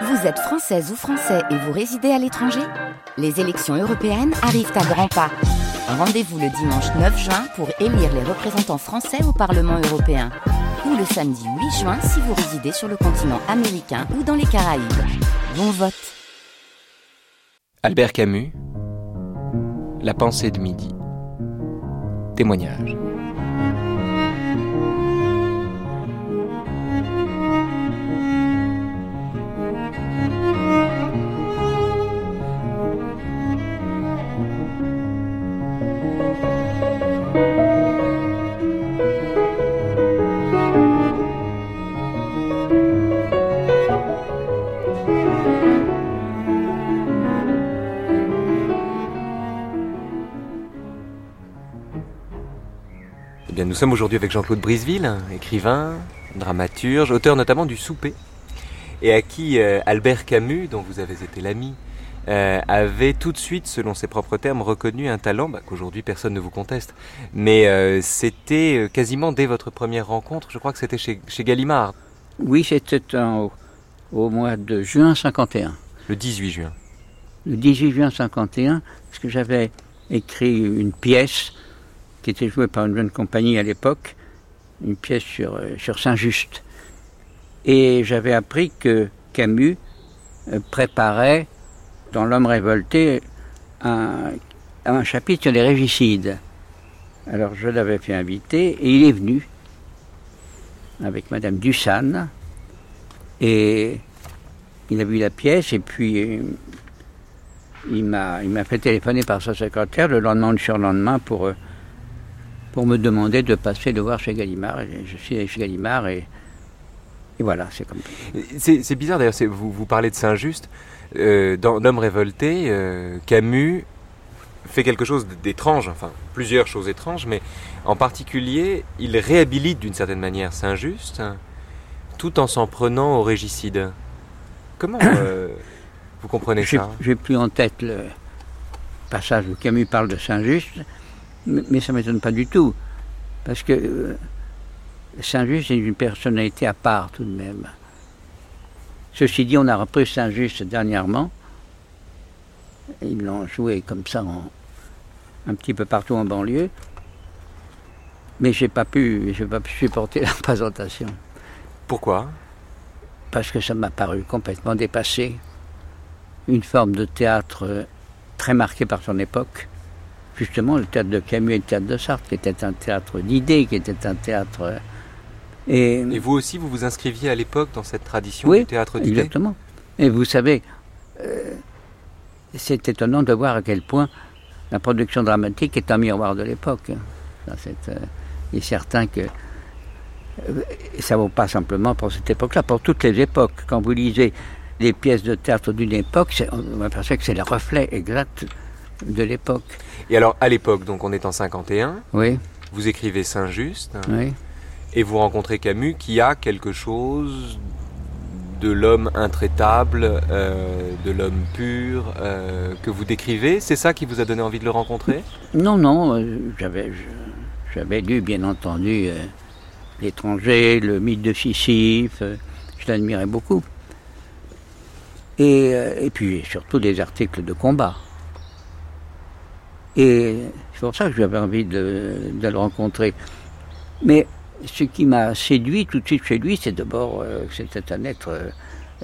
Vous êtes française ou français et vous résidez à l'étranger Les élections européennes arrivent à grands pas. Rendez-vous le dimanche 9 juin pour élire les représentants français au Parlement européen. Ou le samedi 8 juin si vous résidez sur le continent américain ou dans les Caraïbes. Bon vote Albert Camus, La pensée de midi. Témoignage. Sommes aujourd'hui avec Jean-Claude Briseville, écrivain, dramaturge, auteur notamment du Souper, et à qui euh, Albert Camus, dont vous avez été l'ami, euh, avait tout de suite, selon ses propres termes, reconnu un talent bah, qu'aujourd'hui personne ne vous conteste. Mais euh, c'était quasiment dès votre première rencontre, je crois que c'était chez, chez Gallimard, Oui, c'était au, au mois de juin 51. le 18 juin. Le 18 juin 51, parce que j'avais écrit une pièce qui était jouée par une jeune compagnie à l'époque, une pièce sur, euh, sur Saint-Just. Et j'avais appris que Camus euh, préparait dans L'homme révolté un, un chapitre sur les régicides. Alors je l'avais fait inviter et il est venu avec Madame Dussan et il a vu la pièce et puis euh, il m'a il m'a fait téléphoner par sa secrétaire le lendemain ou le surlendemain pour pour me demander de passer le voir chez Gallimard. Et je suis allé chez Gallimard et, et voilà, c'est comme ça. C'est bizarre d'ailleurs, vous, vous parlez de Saint-Just. Euh, dans L'homme révolté, euh, Camus fait quelque chose d'étrange, enfin plusieurs choses étranges, mais en particulier, il réhabilite d'une certaine manière Saint-Just, hein, tout en s'en prenant au régicide. Comment euh, vous comprenez ça? j'ai plus en tête le passage où Camus parle de Saint-Just, mais, ça ne m'étonne pas du tout. Parce que euh, Saint-Just est une personnalité à part tout de même. Ceci dit, on a repris Saint-Just dernièrement. Ils l'ont joué comme ça en- un petit peu partout en banlieue. Mais j'ai pas pu, j'ai pas pu supporter la présentation Pourquoi? Parce que ça m'a paru complètement dépassé. Une forme de théâtre euh, très marquée par son époque. Justement, le théâtre de Camus et le théâtre de Sartre, qui était un théâtre d'idées, qui était un théâtre. euh, Et, Et vous aussi, vous vous inscriviez à l'époque dans cette tradition Oui, du théâtre d'idées exactement. Et vous savez, euh, c'est étonnant de voir à quel point la production dramatique est un miroir de l'époque. Euh, il est certain que euh, ça ne vaut pas simplement pour cette époque-là, pour toutes les époques. Quand vous lisez les pièces de théâtre d'une époque, c'est- on aperçoit que c'est le reflet exact de l'époque. Et alors, à l'époque, donc on est en 51, Oui, vous écrivez Saint-Just, oui. et vous rencontrez Camus qui a quelque chose de l'homme intraitable, euh, de l'homme pur euh, que vous décrivez. C'est ça qui vous a donné envie de le rencontrer? Non, non, euh, j'avais, j'avais lu, bien entendu, L'étranger, le mythe de Sisyphe, je l'admirais beaucoup. Et, et puis surtout des articles de combat. Et c'est pour ça que j'avais envie de, de le rencontrer. Mais ce qui m'a séduit tout de suite chez lui, c'est d'abord euh, que c'était un être euh,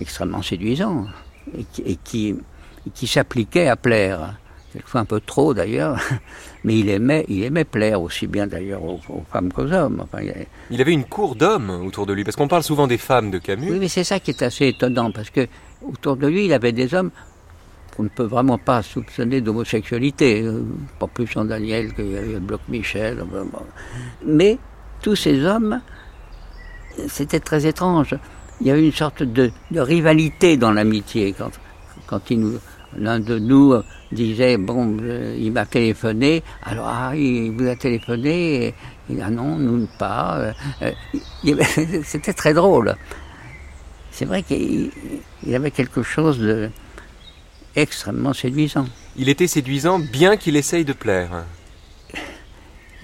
extrêmement séduisant et qui, et qui, s'appliquait à plaire quelquefois un peu trop d'ailleurs, mais il aimait, il aimait plaire aussi bien d'ailleurs aux, aux femmes qu'aux hommes. Enfin, Il avait une cour d'hommes autour de lui, parce qu'on parle souvent des femmes de Camus. Oui, mais c'est ça qui est assez étonnant, parce que autour de lui, il avait des hommes qu'on ne peut vraiment pas soupçonner d'homosexualité, euh, pas plus en Daniel qu'il y a eu le bloc Michel. euh. Mais tous ces hommes, c'était très étrange. Il y avait une sorte de, rivalité dans l'amitié quand, quand l'un de nous disait bon, euh, il m'a téléphoné, alors ah, il vous a téléphoné, et, et, ah non, nous pas. euh, euh, y avait- C'était très drôle. C'est vrai qu'il il avait quelque chose de extrêmement séduisant. Il était séduisant, bien qu'il essaye de plaire.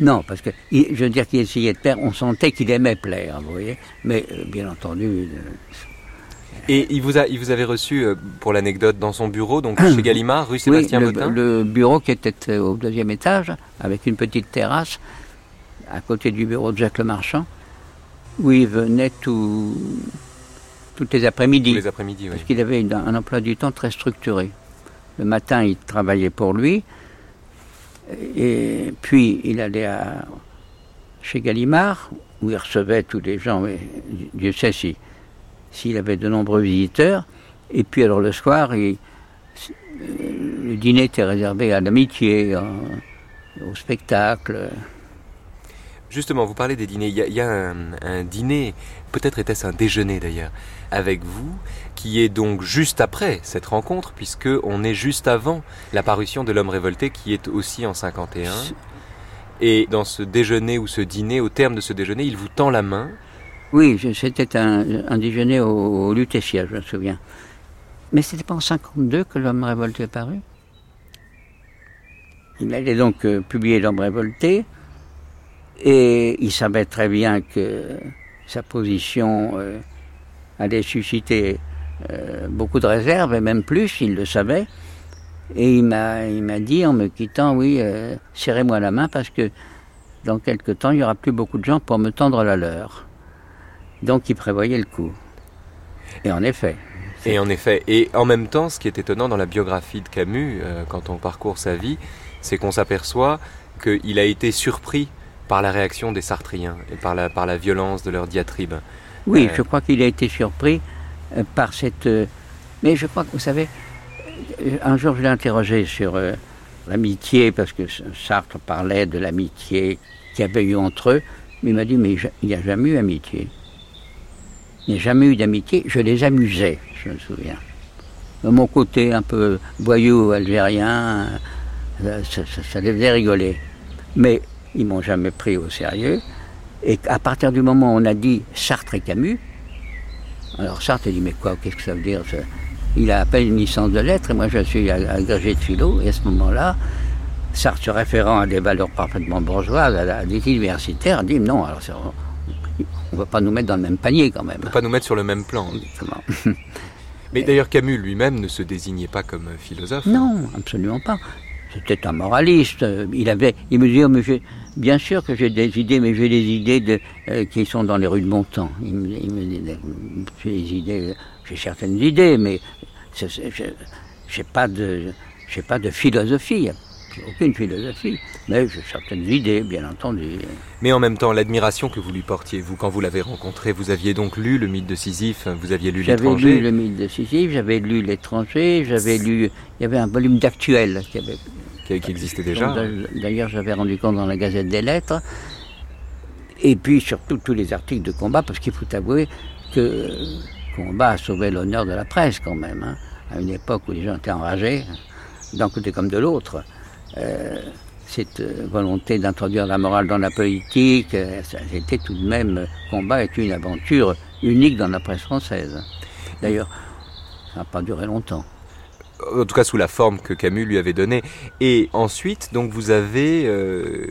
Non, parce que je veux dire qu'il essayait de plaire, on sentait qu'il aimait plaire, vous voyez. Mais euh, bien entendu, euh, Et il vous, a, il vous avait reçu, euh, pour l'anecdote, dans son bureau, donc chez Gallimard, rue Sébastien oui, le, le bureau qui était au deuxième étage, avec une petite terrasse, à côté du bureau de Jacques Lemarchand, où il venait tout, toutes les après-midi. Tous les après-midi, oui. Parce qu'il avait une- un emploi du temps très structuré. Le matin, il travaillait pour lui, et puis il allait chez Gallimard, où il recevait tous les gens, mais Dieu sait si, s'il avait de nombreux visiteurs. Et puis alors le soir, le dîner était réservé à l'amitié, au spectacle. Justement, vous parlez des dîners. Il y a, il y a un, un dîner, peut-être était-ce un déjeuner d'ailleurs, avec vous, qui est donc juste après cette rencontre, puisque on est juste avant la parution de L'homme révolté, qui est aussi en 51. Et dans ce déjeuner ou ce dîner, au terme de ce déjeuner, il vous tend la main. Oui, c'était un, un déjeuner au, au Lutetia, je me souviens. Mais c'était pas en 52 que l'homme révolté est paru. Il allait donc euh, publier l'homme révolté et il savait très bien que sa position euh, allait susciter euh, beaucoup de réserves et même plus, il le savait. Et il m'a, il m'a dit en me quittant, oui, euh, serrez-moi la main parce que dans quelque temps, il n'y aura plus beaucoup de gens pour me tendre la leur. Donc il prévoyait le coup. Et en effet, Et en effet, et en même temps, ce qui est étonnant dans la biographie de Camus, quand on parcourt sa vie, c'est qu'on s'aperçoit qu'il a été surpris par la réaction des Sartriens et par la, par la violence de leur diatribe. oui, Euh. je crois qu'il a été surpris euh, par cette... euh, mais je crois que, vous savez, un jour je l'ai interrogé sur l'amitié, parce que Sartre parlait de l'amitié qu'il y avait eu entre eux, mais il m'a dit, mais il n'y a jamais eu amitié. Il n'y a jamais eu d'amitié, je les amusais, je me souviens. De mon côté un peu boyau algérien, ça, ça- ça les faisait rigoler. Mais ils m'ont jamais pris au sérieux. Et à partir du moment où on a dit Sartre et Camus, alors Sartre a dit mais quoi, qu'est-ce que ça veut dire ça? Il a à peine une licence de lettres et moi je suis agrégé de philo. Et à ce moment-là, Sartre, se référant à des valeurs parfaitement bourgeoises, à, des universitaires, a dit non, alors on ne va pas nous mettre dans le même panier quand même. On peut pas nous mettre sur le même plan. Comment Mais d'ailleurs, Camus lui-même ne se désignait pas comme philosophe. Non, absolument pas. C'était un moraliste. Euh, Il avait, il me disait, mais j'ai- bien sûr que j'ai des idées, mais j'ai des idées de, euh, qui sont dans les rues de. Il me, il me j'ai certaines idées, mais je- j'ai pas de, pas de philosophie, aucune philosophie, mais j'ai certaines idées, bien entendu. Mais en même temps, l'admiration que vous lui portiez, vous, quand vous l'avez rencontré, vous aviez donc lu le mythe de Sisyphe, vous aviez lu J'avais l'étranger. lu le mythe de Sisyphe, j'avais lu l'étranger, j'avais lu, il y avait un volume d'actuel qui avait qui, qui existait déjà. D'ailleurs, j'avais rendu compte dans la Gazette des Lettres. Et puis surtout tous les articles de combat, parce qu'il faut avouer que euh, combat a sauvé l'honneur de la presse quand même, hein, à une époque où les gens étaient enragés, d'un côté comme de l'autre. Euh, cette euh, volonté d'introduire la morale dans la politique, euh, c'était tout de même, euh, combat est une aventure unique dans la presse française. D'ailleurs, ça n'a pas duré longtemps. en tout cas sous la forme que Camus lui avait donnée. Et ensuite, donc vous avez, euh,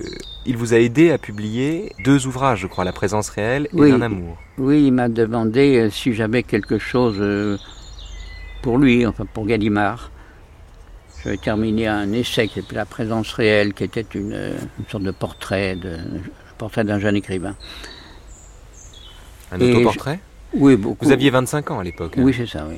il vous a aidé à publier deux ouvrages, je crois, La présence réelle et Oui. Un amour. Oui, il m'a demandé si j'avais quelque chose pour lui, enfin pour Gallimard. J'avais terminé un essai qui s'appelait La présence réelle, qui était une, une sorte de portrait, de, portrait d'un jeune écrivain. Un Et autoportrait? Oui, beaucoup. Vous aviez 25 ans à l'époque. hein Oui, c'est ça, oui.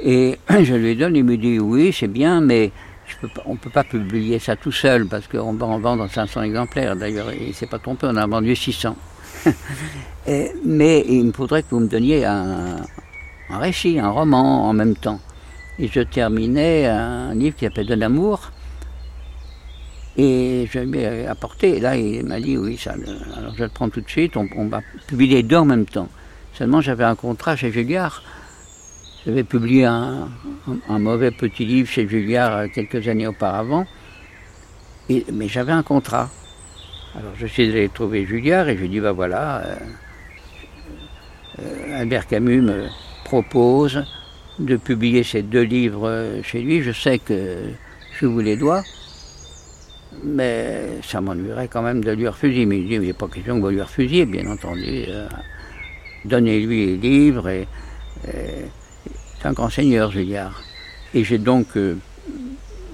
Et je lui donne, il me dit oui, c'est bien, mais je peux pas- on ne peut pas publier ça tout seul parce qu'on va en vendre 500 exemplaires. D'ailleurs, il ne s'est pas trompé, on a vendu 600. Et- mais il me faudrait que vous me donniez un, un récit, un roman en même temps. Et je terminais un livre qui s'appelle De l'amour. Et je lui ai apporté. Et là, il m'a dit oui, ça, alors je le prends tout de suite, on, va publier les deux en même temps. Seulement, j'avais un contrat chez Julliard. J'avais publié un, mauvais petit livre chez Julliard euh, quelques années auparavant, mais j'avais un contrat. Alors je suis allé trouver Julliard et je lui ai dit, bah voilà, euh, euh, Albert Camus me propose de publier ces deux livres euh, chez lui. Je sais que je vous les dois, mais ça m'ennuierait quand même de lui refuser. Mais il dit, mais pas question que lui refusiez, bien entendu. euh, Donnez-lui les livres et, et c'est un grand seigneur, Julliard. Et j'ai donc euh,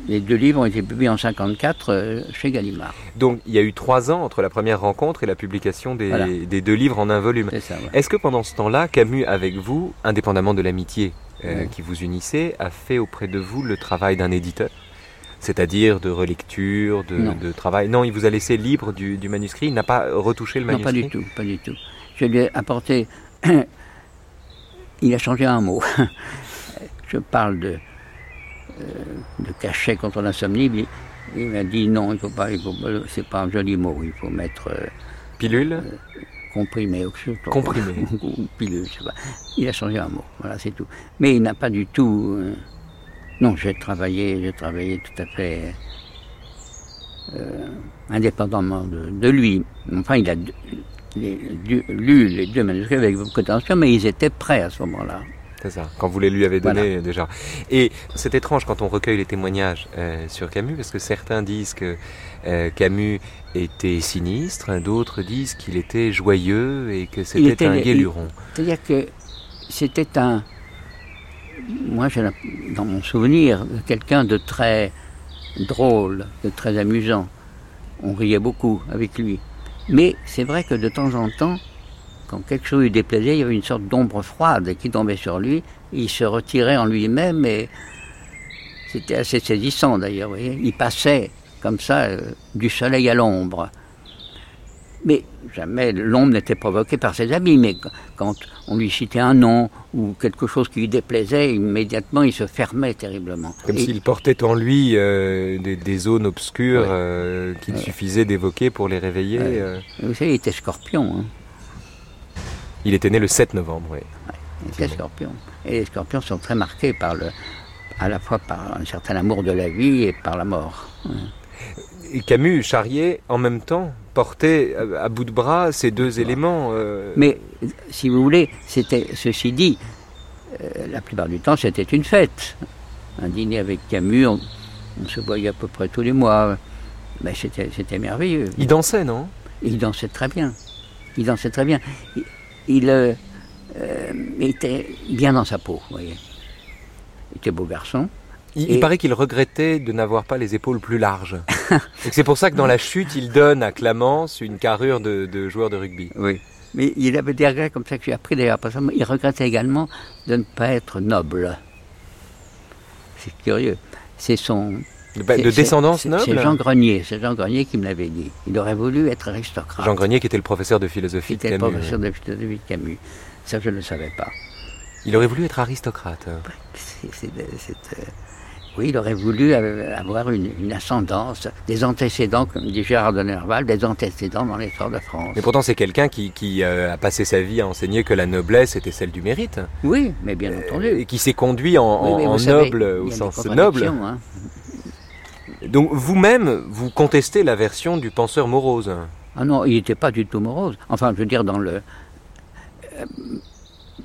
les deux livres ont été publiés en 54 euh, chez Gallimard. Donc il y a eu trois ans entre la première rencontre et la publication des, Voilà. des deux livres en un volume. Ouais. Est-ce que pendant ce temps-là, Camus, avec vous, indépendamment de l'amitié euh, Ouais. qui vous unissait, a fait auprès de vous le travail d'un éditeur? C'est-à-dire de relecture, de, Non. de travail? Non, il vous a laissé libre du, du manuscrit, il n'a pas retouché le Non, manuscrit pas du tout, pas du tout. Je lui ai apporté. Il a changé un mot. Je parle de, de cachet contre l'insomnie. Il, m'a dit non, il faut pas, il faut pas- c'est pas un joli mot. Il faut mettre euh, Pilule comprimé quelque chose. Comprimé. ou pilule, je sais pas. Il a changé un mot, voilà, c'est tout. Mais il n'a pas du tout. euh, non, j'ai travaillé, j'ai travaillé tout à fait euh, indépendamment de, de lui. Enfin, il a les- lu les deux manuscrits avec beaucoup d'attention, mais ils étaient prêts à ce moment-là. C'est ça, quand vous les lui avez donné Voilà. déjà. Et c'est étrange quand on recueille les témoignages euh, sur Camus, parce que certains disent que euh, Camus était sinistre, d'autres disent qu'il était joyeux et que c'était était un guéluron. C'est-à-dire que c'était un. Moi, j'ai dans mon souvenir, quelqu'un de très drôle, de très amusant. On riait beaucoup avec lui. Mais c'est vrai que de temps en temps, quand quelque chose lui déplaisait, il y avait une sorte d'ombre froide qui tombait sur lui. Il se retirait en lui-même et c'était assez saisissant d'ailleurs. Il passait comme ça euh, du soleil à l'ombre. Mais jamais l'ombre n'était provoquée par ses amis. Mais qu- quand on lui citait un nom ou quelque chose qui lui déplaisait, immédiatement il se fermait terriblement. Comme s'il portait en lui euh, des, des zones obscures Ouais. euh, qu'il Ouais. suffisait d'évoquer pour les réveiller. Ouais. Vous savez, il était scorpion. hein. Il était né le 7 novembre, oui. Il était scorpion. Et les scorpions sont très marqués par le, à la fois par un certain amour de la vie et par la mort. Et Camus, Charrier, en même temps, portait à, bout de bras ces deux éléments. euh, Mais si vous voulez, c'était ceci dit, euh, la plupart du temps c'était une fête. Un dîner avec Camus, on, on se voyait à peu près tous les mois. Mais c'était, c'était merveilleux. Il dansait, non? Il dansait très bien. Il dansait très bien. Il, il, euh, euh, était bien dans sa peau, vous voyez. Il était beau garçon. Il, Et- il paraît qu'il regrettait de n'avoir pas les épaules plus larges. Et c'est pour ça que dans la chute, il donne à Clamence une carrure de, de joueur de rugby. Oui. Mais il avait des regrets comme ça que j'ai appris d'ailleurs. Qu'il regrettait également de ne pas être noble. C'est curieux. C'est son. De, descendance noble C'est Jean Grenier. C'est Jean Grenier qui me l'avait dit. Il aurait voulu être aristocrate. Jean Grenier qui était le professeur de philosophie de C'était le Camus. professeur de philosophie de Camus. Ça, je ne le savais pas. Il aurait voulu être aristocrate. C'est- c'est, euh, oui, il aurait voulu euh, avoir une, une ascendance, des antécédents, comme dit Gérard de Nerval, des antécédents dans l'histoire de France. Mais pourtant, c'est quelqu'un qui, qui, euh, a passé sa vie à enseigner que la noblesse était celle du mérite. Oui, mais bien Et entendu. qui s'est conduit en, Oui, en- savez, noble y au sens noble. hein. Donc vous-même, vous contestez la version du penseur morose. Ah non, il n'était pas du tout morose. Enfin, je veux dire, dans le. euh,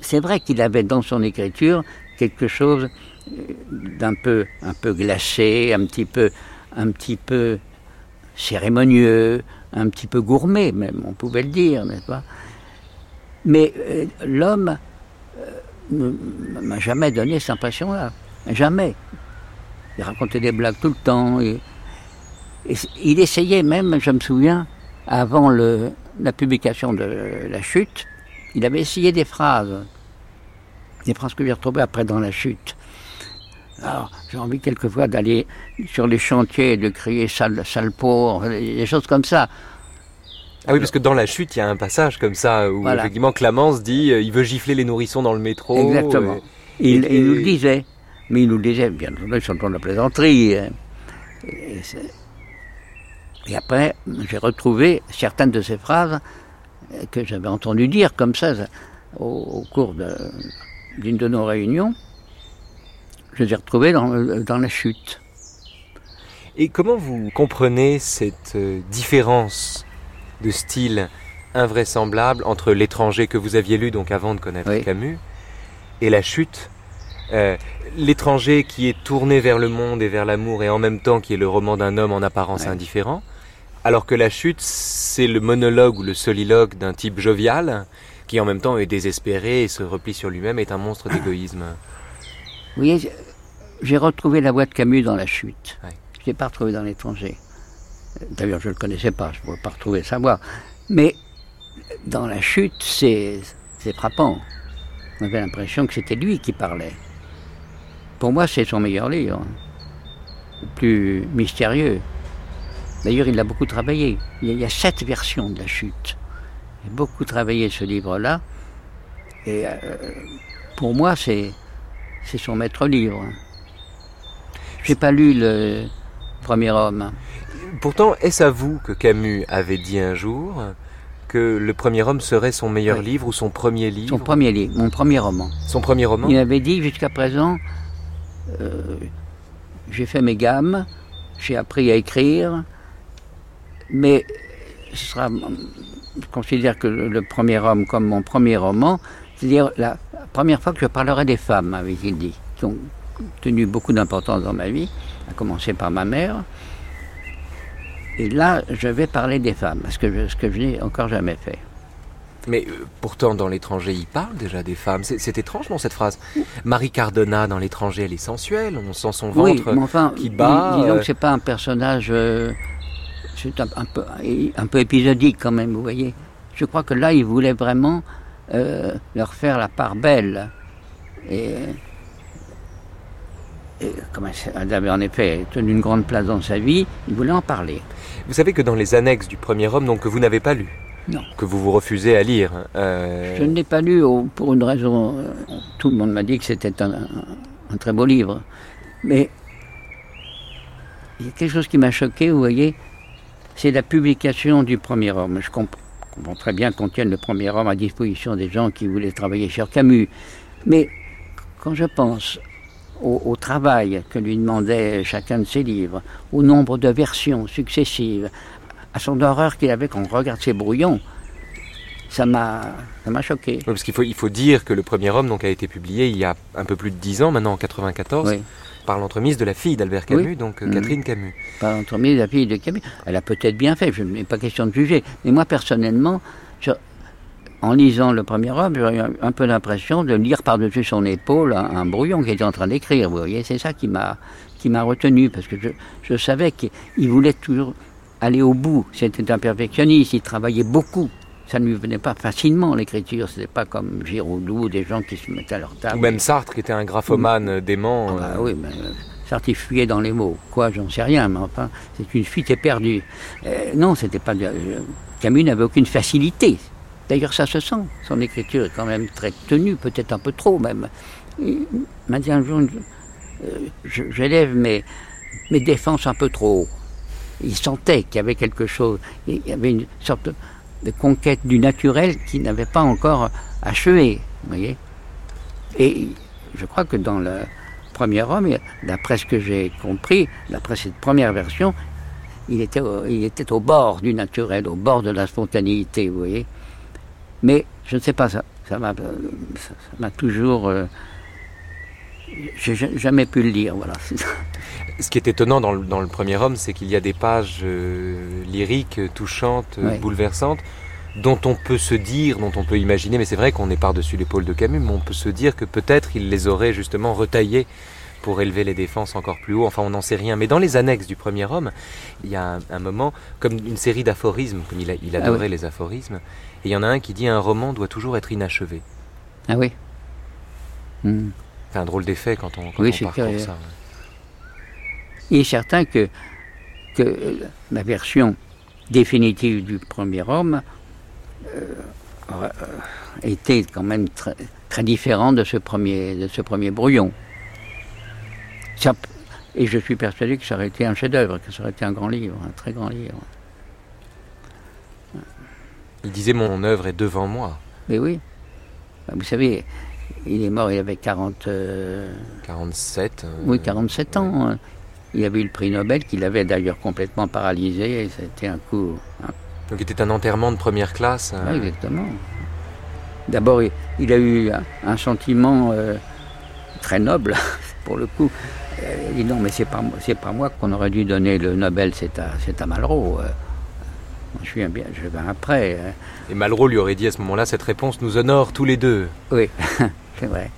C'est vrai qu'il avait dans son écriture quelque chose euh, d'un peu, un peu glacé, un petit peu, un petit peu cérémonieux, un petit peu gourmet même, on pouvait le dire, n'est-ce pas? Mais euh, l'homme m'a jamais donné cette impression-là, jamais. Il racontait des blagues tout le temps. et- et c- il essayait même, je me souviens, avant le- la publication de La Chute, il avait essayé des phrases. Des phrases que j'ai retrouvées après dans La Chute. Alors, j'ai envie quelquefois d'aller sur les chantiers et de crier sale, sale pauvre, des choses comme ça. Ah oui, parce que dans la chute, il y a un passage comme ça où Voilà. effectivement Clamence dit euh, il veut gifler les nourrissons dans le métro. Exactement. et- Il, et- il nous le disait. Mais il nous le disait, bien entendu, sur le ton de la plaisanterie. hein. Et, après, j'ai retrouvé certaines de ces phrases que j'avais entendu dire comme ça au, au cours d'une de, nos réunions. Je les ai retrouvées dans, dans la chute. Et comment vous comprenez cette euh, différence de style invraisemblable entre l'étranger que vous aviez lu donc avant de connaître Oui. Camus et la chute Euh, L'étranger qui est tourné vers le monde et vers l'amour et en même temps qui est le roman d'un homme en apparence Ouais. indifférent, alors que la chute c'est le monologue ou le soliloque d'un type jovial qui en même temps est désespéré et se replie sur lui-même est un monstre d'égoïsme. Vous voyez, j'ai retrouvé la voix de Camus dans la chute. Ouais. Je ne l'ai pas retrouvé dans l'étranger. D'ailleurs, je ne le connaissais pas, je ne pouvais pas retrouver sa voix. Mais dans la chute, c'est c'est frappant. On avait l'impression que c'était lui qui parlait. Pour moi, c'est son meilleur livre, le plus mystérieux. D'ailleurs, il l'a beaucoup travaillé. Il y a, a sept versions de la chute. Il a beaucoup travaillé ce livre-là. Et euh, pour moi, c'est son maître livre. J'ai pas lu le premier homme. Pourtant, est-ce à vous que Camus avait dit un jour que le premier homme serait son meilleur Oui. livre ou son premier livre? Son premier livre, mon premier roman. Son premier roman? Il avait dit jusqu'à présent, j'ai fait mes gammes, j'ai appris à écrire, mais ce sera, je considère que le premier homme comme mon premier roman, c'est-à-dire la première fois que je parlerai des femmes, avait-il dit, qui ont tenu beaucoup d'importance dans ma vie, à commencer par ma mère. Et là, je vais parler des femmes, que ce que je n'ai encore jamais fait. Mais euh, pourtant, dans l'étranger, il parle déjà des femmes. C'est étrange, non, cette phrase? Marie Cardona, dans l'étranger, elle est sensuelle. On sent son Oui, ventre mais enfin, qui bat. dis- disons euh, c'est pas un personnage, euh, c'est un, un peu, un peu épisodique quand même, vous voyez. Je crois que là, il voulait vraiment euh, leur faire la part belle. Et, et comme elle avait en effet tenu une grande place dans sa vie, il voulait en parler. Vous savez que dans les annexes du premier homme, donc que vous n'avez pas lu, Non. que vous vous refusez à lire, euh, Je ne l'ai pas lu au- pour une raison. euh, Tout le monde m'a dit que c'était un, très beau livre. Mais il y a quelque chose qui m'a choqué, vous voyez, c'est la publication du premier homme. Je comp- comprends très bien qu'on tienne le premier homme à disposition des gens qui voulaient travailler sur Camus. Mais quand je pense au, au travail que lui demandait chacun de ses livres, au nombre de versions successives, à son horreur qu'il avait quand on regarde ses brouillons, ça m'a ça m'a choqué. oui, parce qu'il faut, il faut dire que le premier homme donc, a été publié il y a un peu plus de 10 ans, maintenant en 94, Oui. par l'entremise de la fille d'Albert Camus, Oui. donc euh, Mhm. Catherine Camus. par l'entremise de la fille de Camus. Elle a peut-être bien fait, je n'ai pas question de juger. Mais moi, personnellement, je- en lisant le premier homme, j'ai eu un, peu l'impression de lire par-dessus son épaule un, un brouillon qu'il était en train d'écrire. Vous voyez, c'est ça qui m'a qui m'a retenu, parce que je, je savais qu'il il voulait toujours aller au bout. C'était un perfectionniste, il travaillait beaucoup. Ça ne lui venait pas facilement, l'écriture. C'était pas comme Giraudoux, des gens qui se mettaient à leur table. Ou même Sartre, qui était un graphomane dément. Ah bah euh, oui, mais euh, Sartre, il fuyait dans les mots. Quoi, j'en sais rien, mais enfin, c'est une fuite éperdue. Euh, non, c'était pas. euh, Camus n'avait aucune facilité. D'ailleurs, ça se sent. Son écriture est quand même très tenue, peut-être un peu trop même. Il m'a dit un jour, j'élève mes, mes défenses un peu trop haut. Il sentait qu'il y avait quelque chose. Il y avait une sorte de, conquête du naturel qui n'avait pas encore achevé. Vous voyez Et je crois que dans le premier homme, d'après ce que j'ai compris, d'après cette première version, il était, au, il était au bord du naturel, au bord de la spontanéité, vous voyez. Mais je ne sais pas, ça m'a ça- m'a toujours. euh, j'ai ja- jamais pu le lire, voilà. Ce qui est étonnant dans le, dans le premier homme, c'est qu'il y a des pages euh, lyriques, touchantes, euh, Ouais. bouleversantes, dont on peut se dire, dont on peut imaginer, mais c'est vrai qu'on est par-dessus l'épaule de Camus, mais on peut se dire que peut-être il les aurait justement retaillées pour élever les défenses encore plus haut. Enfin, on n'en sait rien. Mais dans les annexes du premier homme, il y a un, un moment, comme une série d'aphorismes, comme il, a- il Ah adorait les aphorismes, et il y en a un qui dit un roman doit toujours être inachevé. Ah oui Hmm. C'est un drôle d'effet quand on, quand Oui, on curieux. ça. Il est certain que, que euh, la version définitive du premier homme euh, aurait, euh, était quand même très, très différente de ce premier, de ce premier brouillon. Ça et je suis persuadé que ça aurait été un chef-d'œuvre, que ça aurait été un grand livre, un très grand livre. Il disait mon œuvre est devant moi. Mais oui, Ben, vous savez, il est mort, il avait 40, euh, 47. euh, oui, 47 ans. hein. Il avait eu le prix Nobel, qu'il avait d'ailleurs complètement paralysé, et c'était un coup, un Donc c'était un enterrement de première classe. euh, Oui, exactement. D'abord, il, a eu un, un sentiment euh, très noble, pour le coup. Euh, il dit non, mais c'est pas, c'est pas moi qu'on aurait dû donner le Nobel, c'est à, c'est à Malraux. euh. Je viens bien, je viens après. hein. Et Malraux lui aurait dit à ce moment-là cette réponse nous honore tous les deux. Oui, c'est vrai.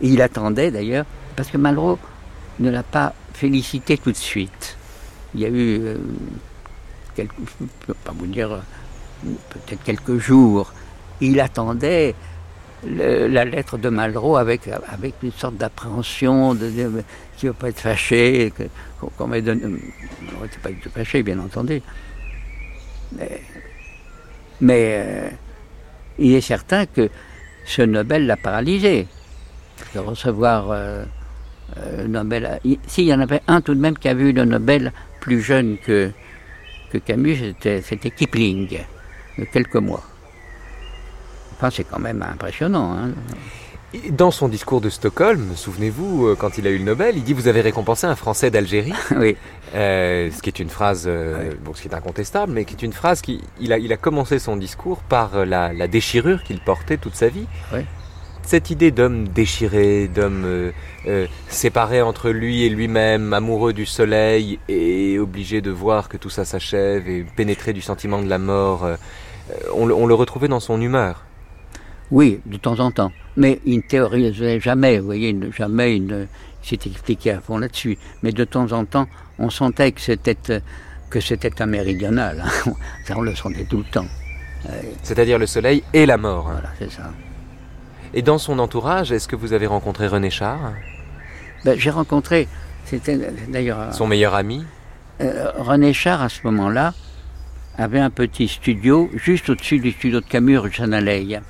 Et il attendait d'ailleurs, parce que Malraux ne l'a pas félicité tout de suite. Il y a eu, euh, quelques, je ne peux pas vous dire, peut-être quelques jours, il attendait la lettre de Malraux avec, une sorte d'appréhension, de, qui ne veut pas être fâché, qu'on m'ait donné. On n'était pas du tout fâché, bien entendu. Mais, euh, il est certain que ce Nobel l'a paralysé. De recevoir euh, euh, Nobel. S'il y en avait un tout de même qui avait eu le Nobel plus jeune que, que Camus, c'était Kipling, de quelques mois. Enfin, c'est quand même impressionnant. Hein. Dans son discours de Stockholm, souvenez-vous, euh, quand il a eu le Nobel, il dit Vous avez récompensé un Français d'Algérie. oui. Euh, ce qui est une phrase, euh, oui. bon, ce qui est incontestable, mais qui est une phrase qui. Il a, il a commencé son discours par euh, la, la déchirure qu'il portait toute sa vie. Oui. Cette idée d'homme déchiré, d'homme euh, euh, séparé entre lui et lui-même, amoureux du soleil et obligé de voir que tout ça s'achève et pénétré du sentiment de la mort, on, on le retrouvait dans son humeur. Oui, de temps en temps. Mais il ne théorisait jamais, vous voyez, jamais il ne s'était expliqué à fond là-dessus. Mais de temps en temps, on sentait que c'était, que c'était un méridional. Hein. Ça, on le sentait tout le temps. C'est-à-dire le soleil et la mort. Voilà, c'est ça. Et dans son entourage, est-ce que vous avez rencontré René Char? Ben, J'ai rencontré, c'était d'ailleurs... Son meilleur ami? euh, René Char, à ce moment-là, avait un petit studio juste au-dessus du studio de Camus, rue Chanaleil.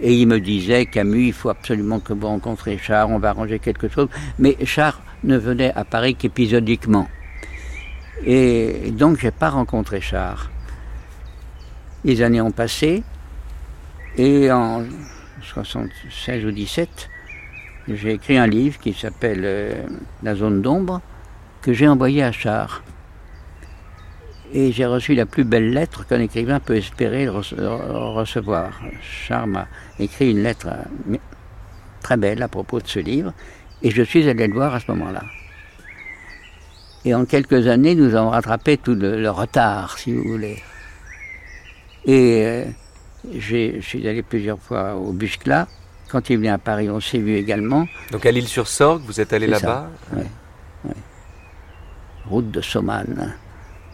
Et il me disait, Camus, il faut absolument que vous rencontrez Char, on va arranger quelque chose. Mais Char ne venait à Paris qu'épisodiquement. Et donc, je n'ai pas rencontré Char. Les années ont passé, et en 76 ou 17, j'ai écrit un livre qui s'appelle euh, La zone d'ombre, que j'ai envoyé à Char. Et j'ai reçu la plus belle lettre qu'un écrivain peut espérer rece recevoir. Char m'a écrit une lettre très belle à propos de ce livre, et je suis allé le voir à ce moment-là. Et en quelques années, nous avons rattrapé tout le, le retard, si vous voulez. Et euh, je suis allé plusieurs fois au Buscla. Quand il venait à Paris, on s'est vu également. Donc à l'île sur Sorgue, vous êtes allé là-bas oui, oui. Route de Saumane,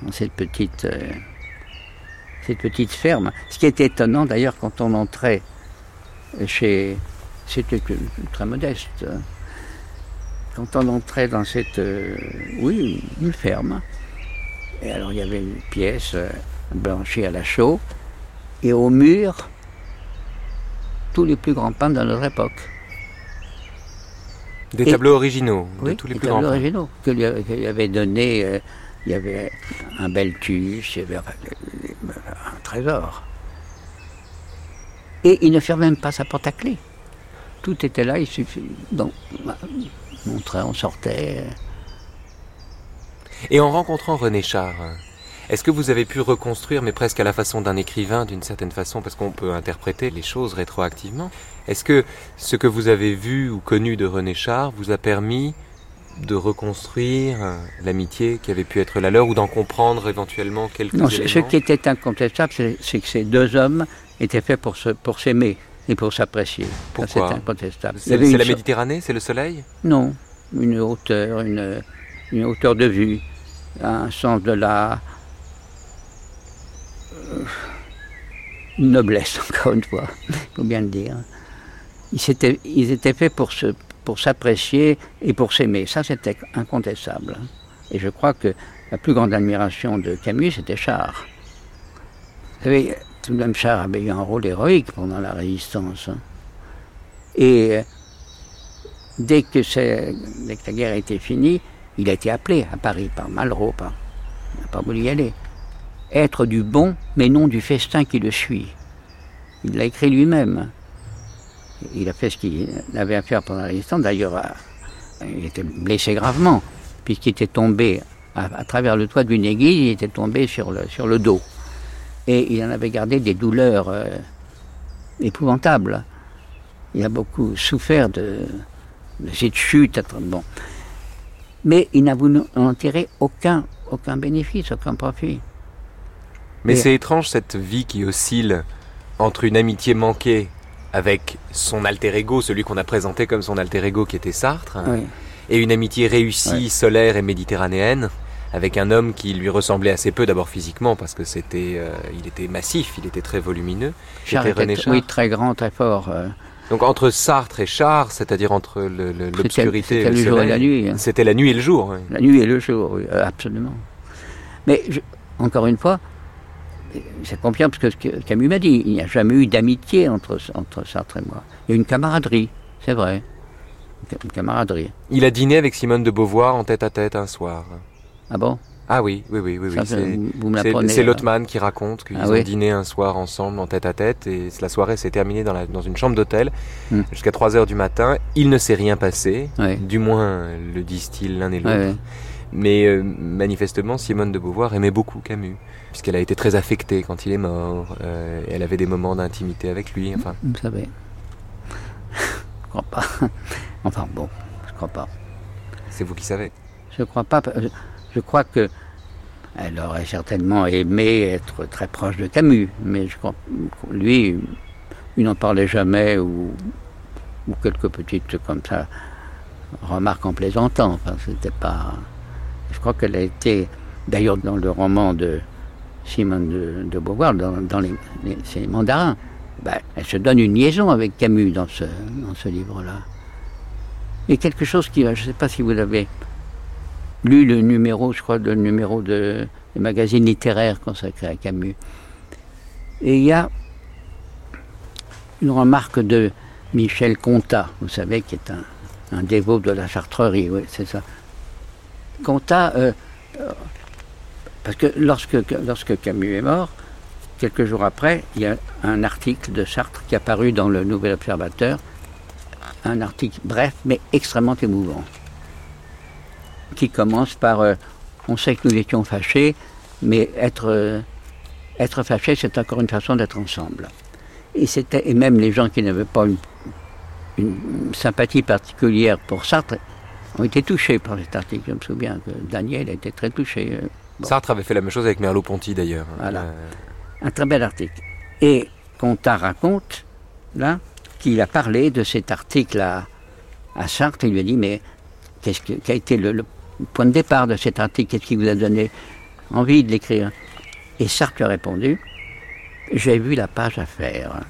dans cette petite, euh, cette petite ferme. Ce qui était étonnant d'ailleurs quand on entrait chez. C'était très modeste. Quand on entrait dans cette. Euh, oui, une ferme. Et alors il y avait une pièce euh, blanchie à la chaux. Et au mur, tous les plus grands peintres de notre époque. Des et, tableaux originaux, oui, de tous les des plus tableaux grands originaux que lui, que lui avait donné. Euh, il y avait un bel tuche, il y avait un trésor. Et il ne fermait même pas sa porte à clé. Tout était là, il suffit. Donc, on sortait. Et en rencontrant René Char, est-ce que vous avez pu reconstruire, mais presque à la façon d'un écrivain, d'une certaine façon, parce qu'on peut interpréter les choses rétroactivement Est-ce que ce que vous avez vu ou connu de René Char vous a permis de reconstruire l'amitié qui avait pu être la leur ou d'en comprendre éventuellement quelques non, éléments? Ce qui était incontestable, c'est que ces deux hommes étaient faits pour se, pour s'aimer et pour s'apprécier. Pourquoi C'est incontestable. C'est la Méditerranée, c'est le soleil? Non, une hauteur, une, une hauteur de vue, un sens de la une noblesse, encore une fois, il faut bien le dire. Ils étaient, faits pour, s'apprécier et pour s'aimer. Ça, c'était incontestable. Et je crois que la plus grande admiration de Camus, c'était Char. Vous savez, tout de même, Char avait eu un rôle héroïque pendant la résistance. Et dès que, dès que la guerre était finie, il a été appelé à Paris par Malraux. Il n'a pas voulu y aller être du bon, mais non du festin qui le suit. Il l'a écrit lui-même. Il a fait ce qu'il avait à faire pendant la résistance. D'ailleurs, il était blessé gravement, puisqu'il était tombé à, travers le toit d'une église, il était tombé sur le, dos. Et il en avait gardé des douleurs euh, épouvantables. Il a beaucoup souffert de, cette chute. Bon. Mais il n'a voulu en tirer aucun bénéfice, aucun profit. Mais c'est étrange cette vie qui oscille entre une amitié manquée avec son alter ego, celui qu'on a présenté comme son alter ego qui était Sartre, Oui. et une amitié réussie, solaire et méditerranéenne, avec un homme qui lui ressemblait assez peu d'abord physiquement, parce que c'était, euh, il était massif, il était très volumineux. Était René Char. oui, très grand, très fort. euh, Donc entre Sartre et Char, c'est-à-dire entre l'obscurité et le, jour et la nuit. hein. C'était la nuit et le jour. oui. La nuit et le jour, oui, euh, absolument. Mais je- encore une fois, c'est confirme ce que Camus m'a dit. Il n'y a jamais eu d'amitié entre, entre Sartre et moi. Il y a eu une camaraderie, c'est vrai. Une ca- Une camaraderie. Il a dîné avec Simone de Beauvoir en tête à tête un soir. Ah bon? Ah oui, oui, oui, oui. c'est- là. Lottmann qui raconte qu'ils Ah ont oui. dîné un soir ensemble en tête à tête et la soirée s'est terminée dans, la- dans une chambre d'hôtel Hmm. jusqu'à 3 heures du matin. Il ne s'est rien passé, du moins le disent-ils l'un et l'autre. Mais euh, manifestement, Simone de Beauvoir aimait beaucoup Camus, puisqu'elle a été très affectée quand il est mort. euh, elle avait des moments d'intimité avec lui. Enfin, Vous savez. je crois pas. Enfin bon, je crois pas. c'est vous qui savez. Je crois pas. Je- Je crois que elle aurait certainement aimé être très proche de Camus, mais je crois lui, il n'en parlait jamais ou, ou quelques petites comme ça remarques en plaisantant. Enfin, c'était pas. Je crois qu'elle a été, d'ailleurs, dans le roman de Simone de, Beauvoir, dans, les, mandarins, ben, elle se donne une liaison avec Camus dans ce, livre-là. Et quelque chose qui, je ne sais pas si vous l'avez lu, le numéro, je crois, le numéro de, magazine littéraire consacré à Camus. Et il y a une remarque de Michel Contat, vous savez, qui est un, dévot de la chartrerie, oui, c'est ça. Contat, euh, parce que lorsque, Camus est mort, quelques jours après, il y a un article de Sartre qui est apparu dans le Nouvel Observateur, un article bref mais extrêmement émouvant, qui commence par euh, On sait que nous étions fâchés, mais être, euh, être fâché, c'est encore une façon d'être ensemble. Et, même les gens qui n'avaient pas une, une sympathie particulière pour Sartre ont été touchés par cet article. Je me souviens que Daniel a été très touché. Bon. Sartre avait fait la même chose avec Merleau-Ponty d'ailleurs. Voilà. Euh, un très bel article. Et Contat raconte, là, qu'il a parlé de cet article à, à Sartre. Il lui a dit, mais qu'est-ce que, quel a été le, le point de départ de cet article? Qu'est-ce qui vous a donné envie de l'écrire? Et Sartre lui a répondu, j'ai vu la page à faire.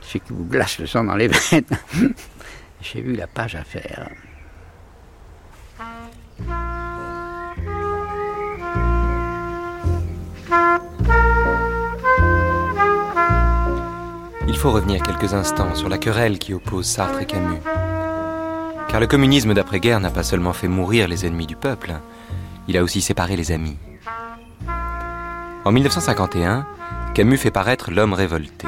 Ce qui vous glace le sang dans les veines. j'ai vu la page à faire. Il faut revenir quelques instants sur la querelle qui oppose Sartre et Camus. Car le communisme d'après-guerre n'a pas seulement fait mourir les ennemis du peuple, il a aussi séparé les amis. En 1951, Camus fait paraître L'homme révolté.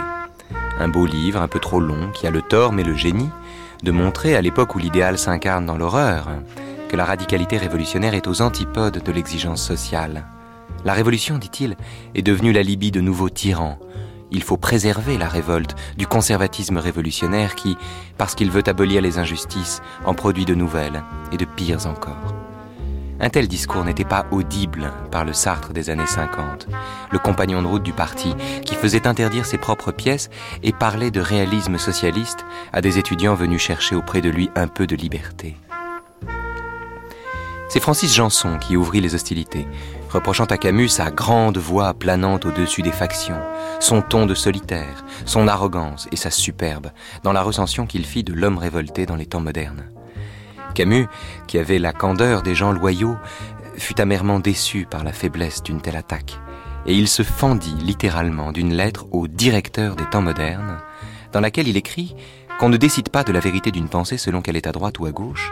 Un beau livre un peu trop long qui a le tort mais le génie de montrer, à l'époque où l'idéal s'incarne dans l'horreur, que la radicalité révolutionnaire est aux antipodes de l'exigence sociale. La révolution, dit-il, est devenue l'alibi de nouveaux tyrans. Il faut préserver la révolte du conservatisme révolutionnaire qui, parce qu'il veut abolir les injustices, en produit de nouvelles et de pires encore. Un tel discours n'était pas audible par le Sartre des années 50, le compagnon de route du parti, qui faisait interdire ses propres pièces et parlait de réalisme socialiste à des étudiants venus chercher auprès de lui un peu de liberté. C'est Francis Janson qui ouvrit les hostilités, reprochant à Camus sa grande voix planant au-dessus des factions, son ton de solitaire, son arrogance et sa superbe, dans la recension qu'il fit de l'homme révolté dans les temps modernes. Camus, qui avait la candeur des gens loyaux, fut amèrement déçu par la faiblesse d'une telle attaque, et il se fendit littéralement d'une lettre au directeur des temps modernes, dans laquelle il écrit qu'on ne décide pas de la vérité d'une pensée selon qu'elle est à droite ou à gauche,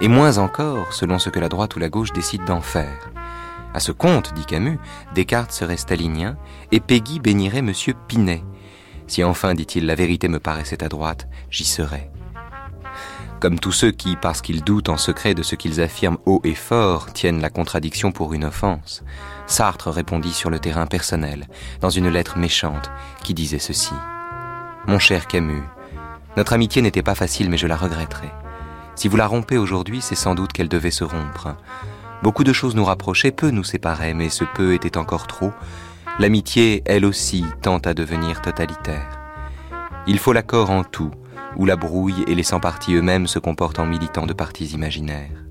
et moins encore selon ce que la droite ou la gauche décide d'en faire. À ce compte, dit Camus, Descartes serait stalinien et Peggy bénirait Monsieur Pinet. Si enfin, dit-il, la vérité me paraissait à droite, j'y serais. Comme tous ceux qui, parce qu'ils doutent en secret de ce qu'ils affirment haut et fort, tiennent la contradiction pour une offense, Sartre répondit sur le terrain personnel, dans une lettre méchante, qui disait ceci. Mon cher Camus, notre amitié n'était pas facile, mais je la regretterai. Si vous la rompez aujourd'hui, c'est sans doute qu'elle devait se rompre. Beaucoup de choses nous rapprochaient, peu nous séparaient, mais ce peu était encore trop. L'amitié, elle aussi, tend à devenir totalitaire. Il faut l'accord en tout, où la brouille et les sans-partis eux-mêmes se comportent en militants de partis imaginaires.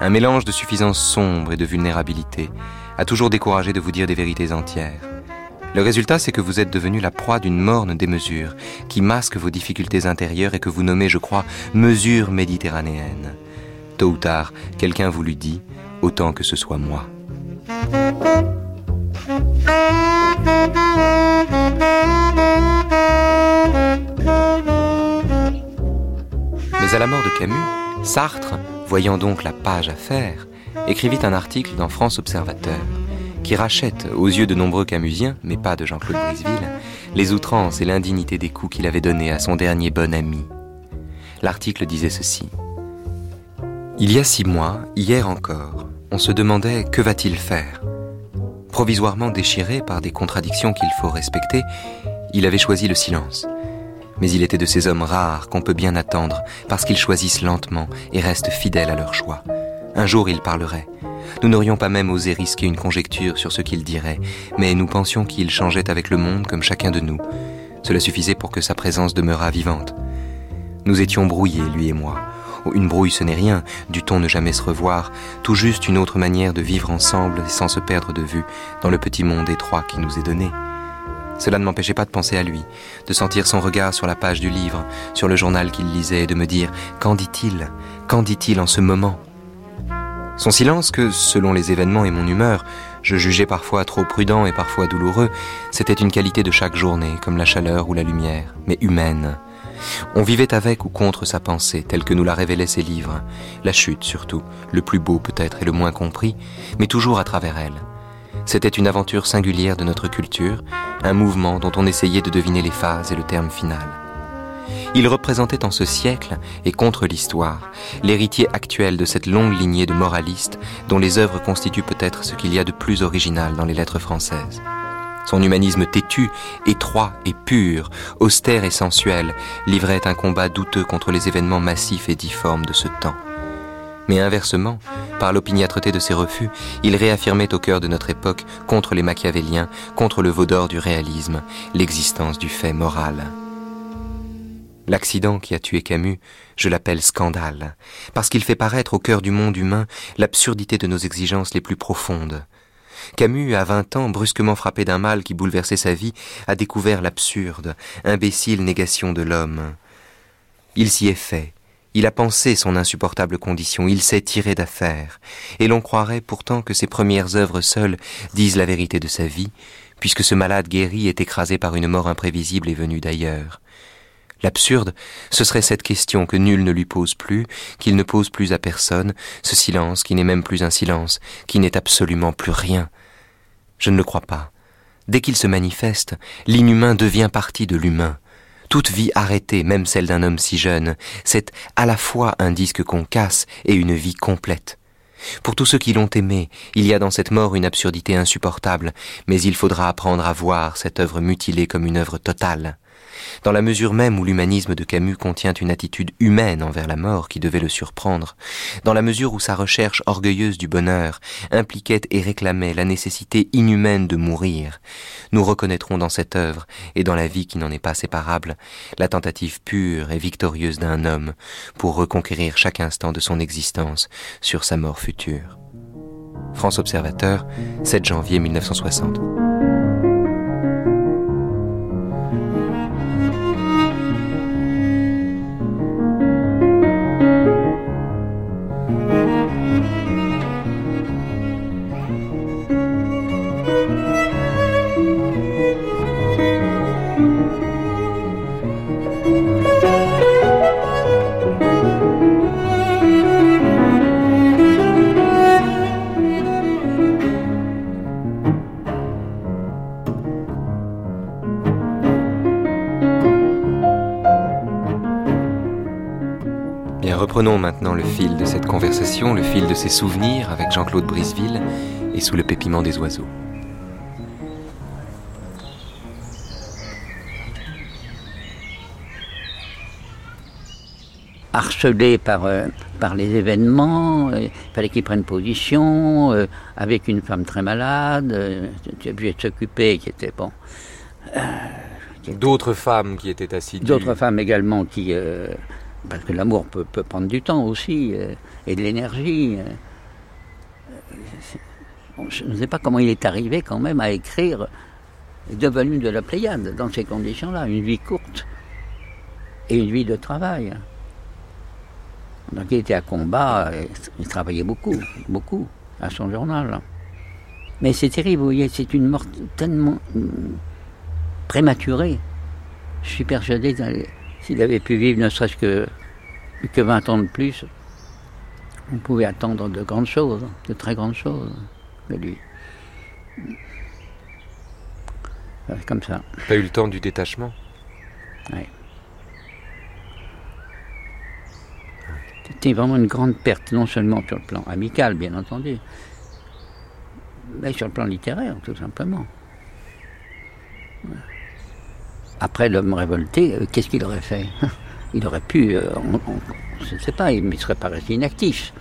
Un mélange de suffisance sombre et de vulnérabilité a toujours découragé de vous dire des vérités entières. Le résultat, c'est que vous êtes devenu la proie d'une morne démesure qui masque vos difficultés intérieures et que vous nommez, je crois, mesure méditerranéenne. Tôt ou tard, quelqu'un vous lui dit, autant que ce soit moi. Mais à la mort de Camus, Sartre, voyant donc la page à faire, écrivit un article dans France Observateur qui rachète, aux yeux de nombreux Camusiens, mais pas de Jean-Claude Briseville, les outrances et l'indignité des coups qu'il avait donnés à son dernier bon ami. L'article disait ceci. Il y a six mois, hier encore, on se demandait que va-t-il faire Provisoirement déchiré par des contradictions qu'il faut respecter, il avait choisi le silence. Mais il était de ces hommes rares qu'on peut bien attendre parce qu'ils choisissent lentement et restent fidèles à leur choix. Un jour il parlerait. Nous n'aurions pas même osé risquer une conjecture sur ce qu'il dirait, mais nous pensions qu'il changeait avec le monde comme chacun de nous. Cela suffisait pour que sa présence demeurât vivante. Nous étions brouillés, lui et moi. Une brouille, ce n'est rien, dut-on ne jamais se revoir, tout juste une autre manière de vivre ensemble sans se perdre de vue dans le petit monde étroit qui nous est donné. Cela ne m'empêchait pas de penser à lui, de sentir son regard sur la page du livre, sur le journal qu'il lisait, et de me dire Qu'en dit-il? Qu'en dit-il en ce moment? Son silence, que, selon les événements et mon humeur, je jugeais parfois trop prudent et parfois douloureux, c'était une qualité de chaque journée, comme la chaleur ou la lumière, mais humaine. On vivait avec ou contre sa pensée, telle que nous la révélaient ses livres, la chute surtout, le plus beau peut-être et le moins compris, mais toujours à travers elle. C'était une aventure singulière de notre culture, un mouvement dont on essayait de deviner les phases et le terme final. Il représentait en ce siècle, et contre l'histoire, l'héritier actuel de cette longue lignée de moralistes dont les œuvres constituent peut-être ce qu'il y a de plus original dans les lettres françaises. Son humanisme têtu, étroit et pur, austère et sensuel, livrait un combat douteux contre les événements massifs et difformes de ce temps. Mais inversement, par l'opiniâtreté de ses refus, il réaffirmait au cœur de notre époque, contre les machiavéliens, contre le veau d'or du réalisme, l'existence du fait moral. L'accident qui a tué Camus, je l'appelle scandale, parce qu'il fait paraître au cœur du monde humain l'absurdité de nos exigences les plus profondes, Camus, à vingt ans, brusquement frappé d'un mal qui bouleversait sa vie, a découvert l'absurde, imbécile négation de l'homme. Il s'y est fait. Il a pensé son insupportable condition, il s'est tiré d'affaire, et l'on croirait pourtant que ses premières œuvres seules disent la vérité de sa vie, puisque ce malade guéri est écrasé par une mort imprévisible et venue d'ailleurs. L'absurde, ce serait cette question que nul ne lui pose plus, qu'il ne pose plus à personne, ce silence qui n'est même plus un silence, qui n'est absolument plus rien. Je ne le crois pas. Dès qu'il se manifeste, l'inhumain devient partie de l'humain. Toute vie arrêtée, même celle d'un homme si jeune, c'est à la fois un disque qu'on casse et une vie complète. Pour tous ceux qui l'ont aimé, il y a dans cette mort une absurdité insupportable, mais il faudra apprendre à voir cette œuvre mutilée comme une œuvre totale dans la mesure même où l'humanisme de Camus contient une attitude humaine envers la mort qui devait le surprendre, dans la mesure où sa recherche orgueilleuse du bonheur impliquait et réclamait la nécessité inhumaine de mourir, nous reconnaîtrons dans cette œuvre, et dans la vie qui n'en est pas séparable, la tentative pure et victorieuse d'un homme pour reconquérir chaque instant de son existence sur sa mort future. France Observateur, 7 janvier 1960. Ses souvenirs avec Jean-Claude Briseville et sous le pépiment des oiseaux. harcelé par, euh, par les événements, euh, il fallait qu'il prenne position, euh, avec une femme très malade, tu as de s'occuper, qui était bon. D'autres femmes qui étaient assidues. D'autres femmes également qui. euh, parce que l'amour peut, peut prendre du temps aussi, euh, et de l'énergie. euh. Euh, Je ne sais pas comment il est arrivé quand même à écrire volumes de la Pléiade dans ces conditions-là, une vie courte et une vie de travail. Donc il était à combat, il travaillait beaucoup, beaucoup à son journal. Mais c'est terrible, vous voyez, c'est une mort tellement hum, prématurée. Je suis persuadé que s'il avait pu vivre ne serait-ce que, que 20 ans de plus, on pouvait attendre de grandes choses, de très grandes choses de lui. C'est comme ça. Pas eu le temps du détachement? C'était vraiment une grande perte, non seulement sur le plan amical, bien entendu, mais sur le plan littéraire, tout simplement. Après l'homme révolté, euh, qu'est-ce qu'il aurait fait? Il aurait pu, euh, on- on- je ne sais pas, il ne serait pas resté inactif.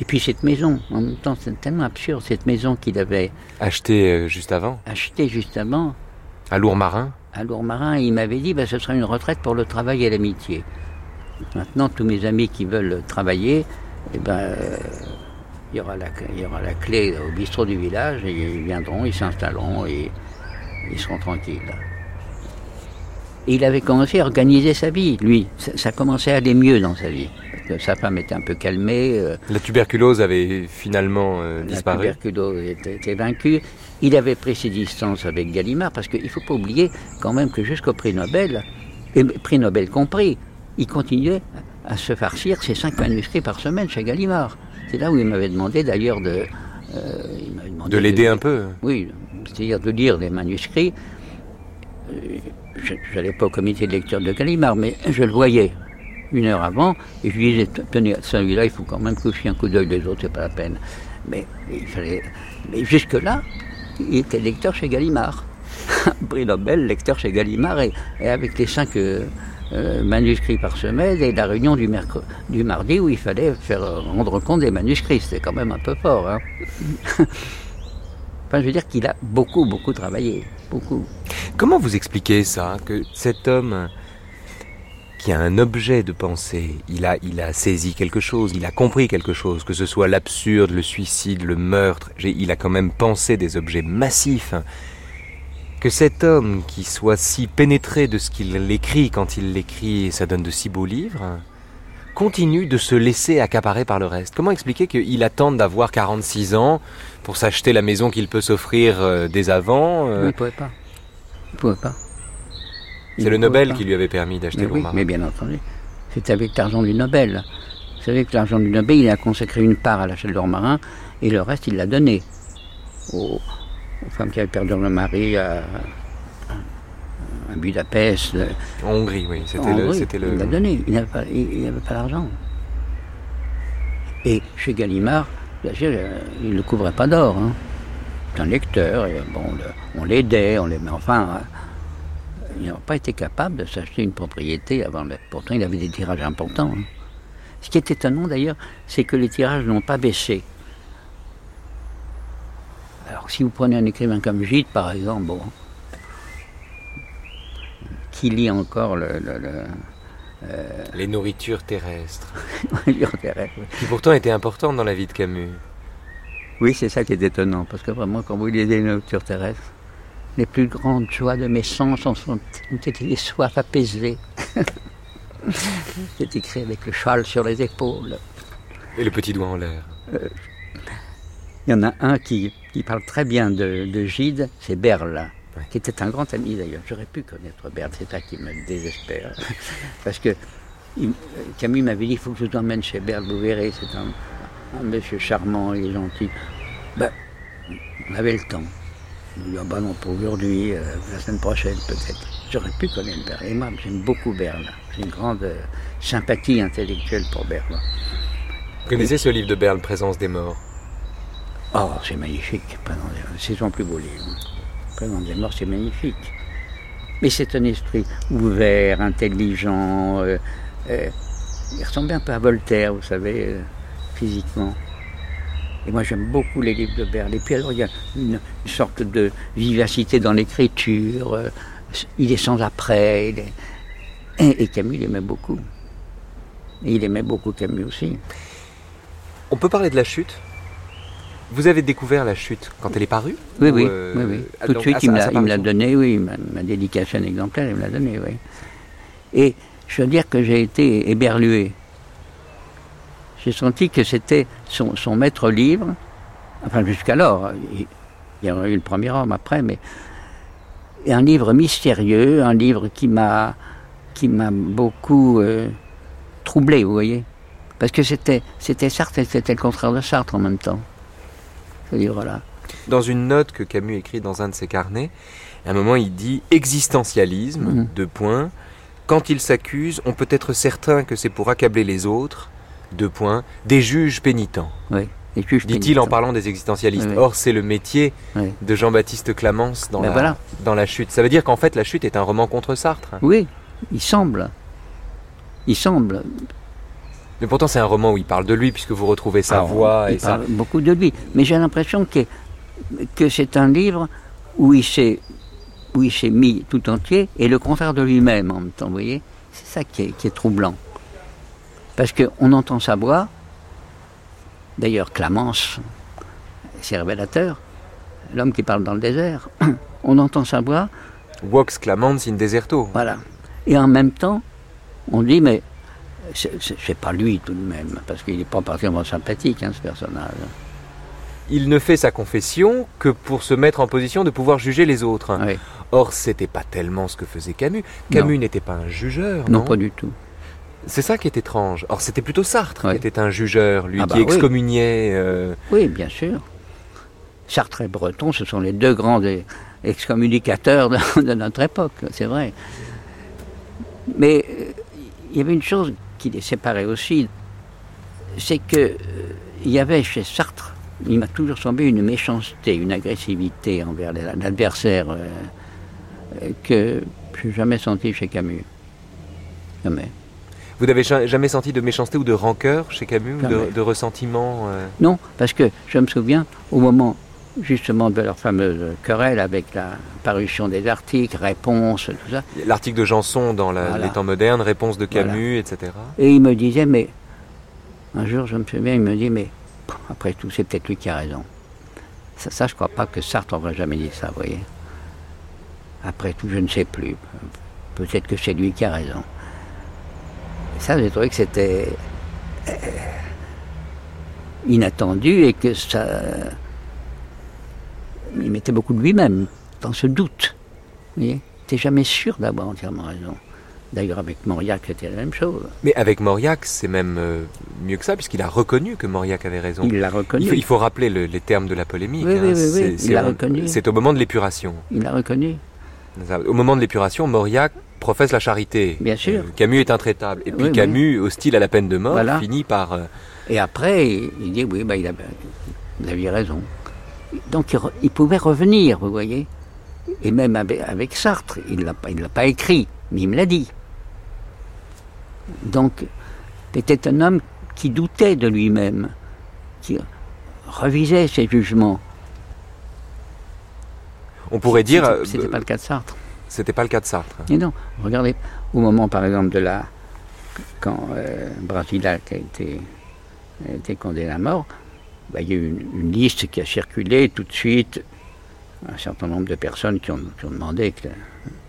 Et puis cette maison, en même temps, c'est tellement absurde, cette maison qu'il avait Acheté euh, juste avant, achetée juste avant, à Lourmarin. à Lourmarin, il m'avait dit ben, ce sera une retraite pour le travail et l'amitié. Maintenant, tous mes amis qui veulent travailler, eh ben, euh, il, y aura la, il y aura la clé au bistrot du village et ils viendront, ils s'installeront et ils seront tranquilles. Et il avait commencé à organiser sa vie, lui. Ça, ça commençait à aller mieux dans sa vie. Que sa femme était un peu calmée. euh, La tuberculose avait finalement euh, la disparu. tuberculose était, était vaincue. Il avait pris ses distances avec Gallimard, parce qu'il ne faut pas oublier quand même que jusqu'au prix Nobel, et prix Nobel compris, il continuait à se farcir ses cinq manuscrits par semaine chez Gallimard. C'est là où il m'avait demandé d'ailleurs de... euh, il demandé De l'aider un peu. Oui, c'est-à-dire de lire des manuscrits. Euh, Je n'allais pas au comité de lecture de Gallimard, mais je le voyais une heure avant, et je lui disais, tenez, celui-là, il faut quand même que je fasse un coup d'œil, les autres, c'est pas la peine. Mais il fallait. Mais jusque-là, il était lecteur chez Gallimard. Prix Nobel, lecteur chez Gallimard, et, avec les cinq euh, euh, manuscrits par semaine, et la réunion du, du mardi où il fallait faire euh, rendre compte des manuscrits. C'était quand même un peu fort. Hein. enfin, je veux dire qu'il a beaucoup, beaucoup travaillé. Beaucoup. Comment vous expliquez ça Que cet homme qui a un objet de pensée, il a, il a saisi quelque chose, il a compris quelque chose, que ce soit l'absurde, le suicide, le meurtre, il a quand même pensé des objets massifs. Que cet homme qui soit si pénétré de ce qu'il écrit quand il l'écrit ça donne de si beaux livres, continue de se laisser accaparer par le reste. Comment expliquer qu'il attende d'avoir 46 ans pour s'acheter la maison qu'il peut s'offrir euh, dès avant euh, il ne pouvait pas. Il ne pouvait pas. C'est le Nobel pas. qui lui avait permis d'acheter Mais oui, Lourmarin. mais bien entendu. C'est avec l'argent du Nobel. Vous savez que l'argent du Nobel, il a consacré une part à l'achat de l'or marin et le reste, il l'a donné aux, aux femmes qui avaient perdu leur mari à, à Budapest. En Hongrie, oui. C'était le, Hongrie. c'était le. Il l'a donné. Il n'avait pas, il- il n'avait pas l'argent. Et chez Gallimard, euh, il ne le couvrait pas d'or. hein. C'est un lecteur. Et bon, le- on l'aidait, on l'aimait. Enfin, euh, il n'a pas été capable de s'acheter une propriété avant. le- Pourtant, il avait des tirages importants. hein. Ce qui est étonnant d'ailleurs, c'est que les tirages n'ont pas baissé. Alors, si vous prenez un écrivain comme Gide, par exemple, bon, qui lit encore le, le- le- Les nourritures terrestres. oui. Qui pourtant étaient importantes dans la vie de Camus. Oui, c'est ça qui est étonnant, parce que vraiment, quand vous lisez une nature terrestre, les plus grandes joies de mes sens en sont, ont été des soifs apaisées. c'est écrit avec le châle sur les épaules. Et le petit doigt en l'air. Il y en a un qui, qui parle très bien de, de Gide, c'est Berle, Ouais. qui était un grand ami d'ailleurs. J'aurais pu connaître Berle, c'est ça qui me désespère. Parce que il- Camus m'avait dit, il faut que je vous emmène chez Berle, vous verrez, c'est un, un monsieur charmant, il est gentil. Ben, on avait le temps. Dit, ah ben non, pas aujourd'hui, euh, la semaine prochaine peut-être. J'aurais pu connaître moi, j'aime beaucoup Berle. J'ai une grande euh, sympathie intellectuelle pour Berle. Vous connaissez ce livre de Berle, Présence des morts? Oh, c'est magnifique. C'est son plus beau livre. Présence des morts, c'est magnifique. Mais c'est un esprit ouvert, intelligent. euh, il ressemble un peu à Voltaire, vous savez, physiquement. Et moi, j'aime beaucoup les livres de Berle. Et puis alors, il y a une, une sorte de vivacité dans l'écriture. euh, il est sans après. il est- Et, et Camus, il aimait beaucoup. Et il aimait beaucoup Camus aussi. On peut parler de la chute? Vous avez découvert la chute quand elle est parue? Oui, Ou, oui, euh, oui, oui. ah, Tout de suite, à il me l'a donné, oui, m'a un exemplaire, il me l'a donné, oui. Et je veux dire que j'ai été éberlué. J'ai senti que c'était son, son maître livre, enfin jusqu'alors, il il y aurait eu le premier homme après, mais un livre mystérieux, un livre qui m'a qui m'a beaucoup euh, troublé, vous voyez. Parce que c'était c'était Sartre et c'était le contraire de Sartre en même temps. Ce livre-là. Dans une note que Camus écrit dans un de ses carnets, à un moment il dit existentialisme, Mhm. deux points. Quand il s'accuse, on peut être certain que c'est pour accabler les autres, deux points, des juges pénitents, Oui. Dit-il en parlant des existentialistes. Oui. Or, c'est le métier Oui. de Jean-Baptiste Clamence dans, Ben la, voilà. dans La Chute. Ça veut dire qu'en fait, La Chute est un roman contre Sartre. Oui, il semble. Il semble. Mais pourtant, c'est un roman où il parle de lui, puisque vous retrouvez sa voix il et ça. parle beaucoup de lui. Mais j'ai l'impression que, que c'est un livre où il s'est où il s'est mis tout entier et le contraire de lui-même en même temps, vous voyez C'est ça qui est, qui est troublant. Parce qu'on entend sa voix, d'ailleurs Clamence, c'est révélateur, l'homme qui parle dans le désert, on entend sa voix, Vox clamans in deserto. Voilà. Et en même temps, on dit, mais c'est- pas lui tout de même, parce qu'il n'est pas particulièrement sympathique, hein, ce personnage. Il ne fait sa confession que pour se mettre en position de pouvoir juger les autres. Oui. Or, c'était pas tellement ce que faisait Camus. Camus n'était pas un jugeur, Non, non, pas du tout. C'est ça qui est étrange. Or, c'était plutôt Sartre Ouais. qui était un jugeur, lui Ah qui bah oui. excommuniait. euh, Oui, bien sûr. Sartre et Breton, ce sont les deux grands é- excommunicateurs de, de notre époque, c'est vrai. Mais euh, il y avait une chose qui les séparait aussi, c'est que euh, il y avait chez Sartre, il m'a toujours semblé une méchanceté, une agressivité envers la- l'adversaire euh, que je n'ai jamais senti chez Camus. Jamais. Vous n'avez ja- jamais senti de méchanceté ou de rancœur chez Camus, ou de, ressentiment euh, Non, parce que je me souviens, au moment justement de leur fameuse querelle avec la parution des articles, réponses, tout ça, L'article de Janson dans la- Voilà. Les temps modernes, réponse de Voilà. Camus, etc. et il me disait, mais un jour je me souviens, il me dit, mais après tout, c'est peut-être lui qui a raison. Ça, ça, je crois pas que Sartre n'aurait jamais dit ça, vous voyez. Après tout, je ne sais plus. Peut-être que c'est lui qui a raison. Et ça, j'ai trouvé que c'était euh, inattendu et que ça. Il mettait beaucoup de lui-même dans ce doute. Vous voyez? T'es jamais sûr d'avoir entièrement raison. D'ailleurs, avec Mauriac, c'était la même chose. Mais avec Mauriac, c'est même euh, mieux que ça, puisqu'il a reconnu que Mauriac avait raison. Il l'a reconnu. Il faut, il faut rappeler le- les termes de la polémique. Oui, hein. oui, oui, oui, il l'a reconnu. C'est au moment de l'épuration. Il l'a reconnu. Au moment de l'épuration, Mauriac professe la charité. Bien sûr. Euh, Camus est intraitable. Et puis Oui, oui. Camus, hostile à la peine de mort, Voilà. finit par... euh, Et après, il dit oui, bah, il, a, il avait raison. Donc il, re- il pouvait revenir, vous voyez. Et même avec, avec Sartre, il ne l'a pas écrit, mais il me l'a dit. Donc, c'était un homme qui doutait de lui-même, qui revisait ses jugements. On pourrait dire... C'était- euh, C'était pas le cas de Sartre. C'était pas le cas de Sartre. Et non, regardez, au moment par exemple de la. quand euh, Brasilac a été, a été condamné à mort, bah, il y a eu une, une liste qui a circulé tout de suite, un certain nombre de personnes qui ont, qui ont demandé qu'il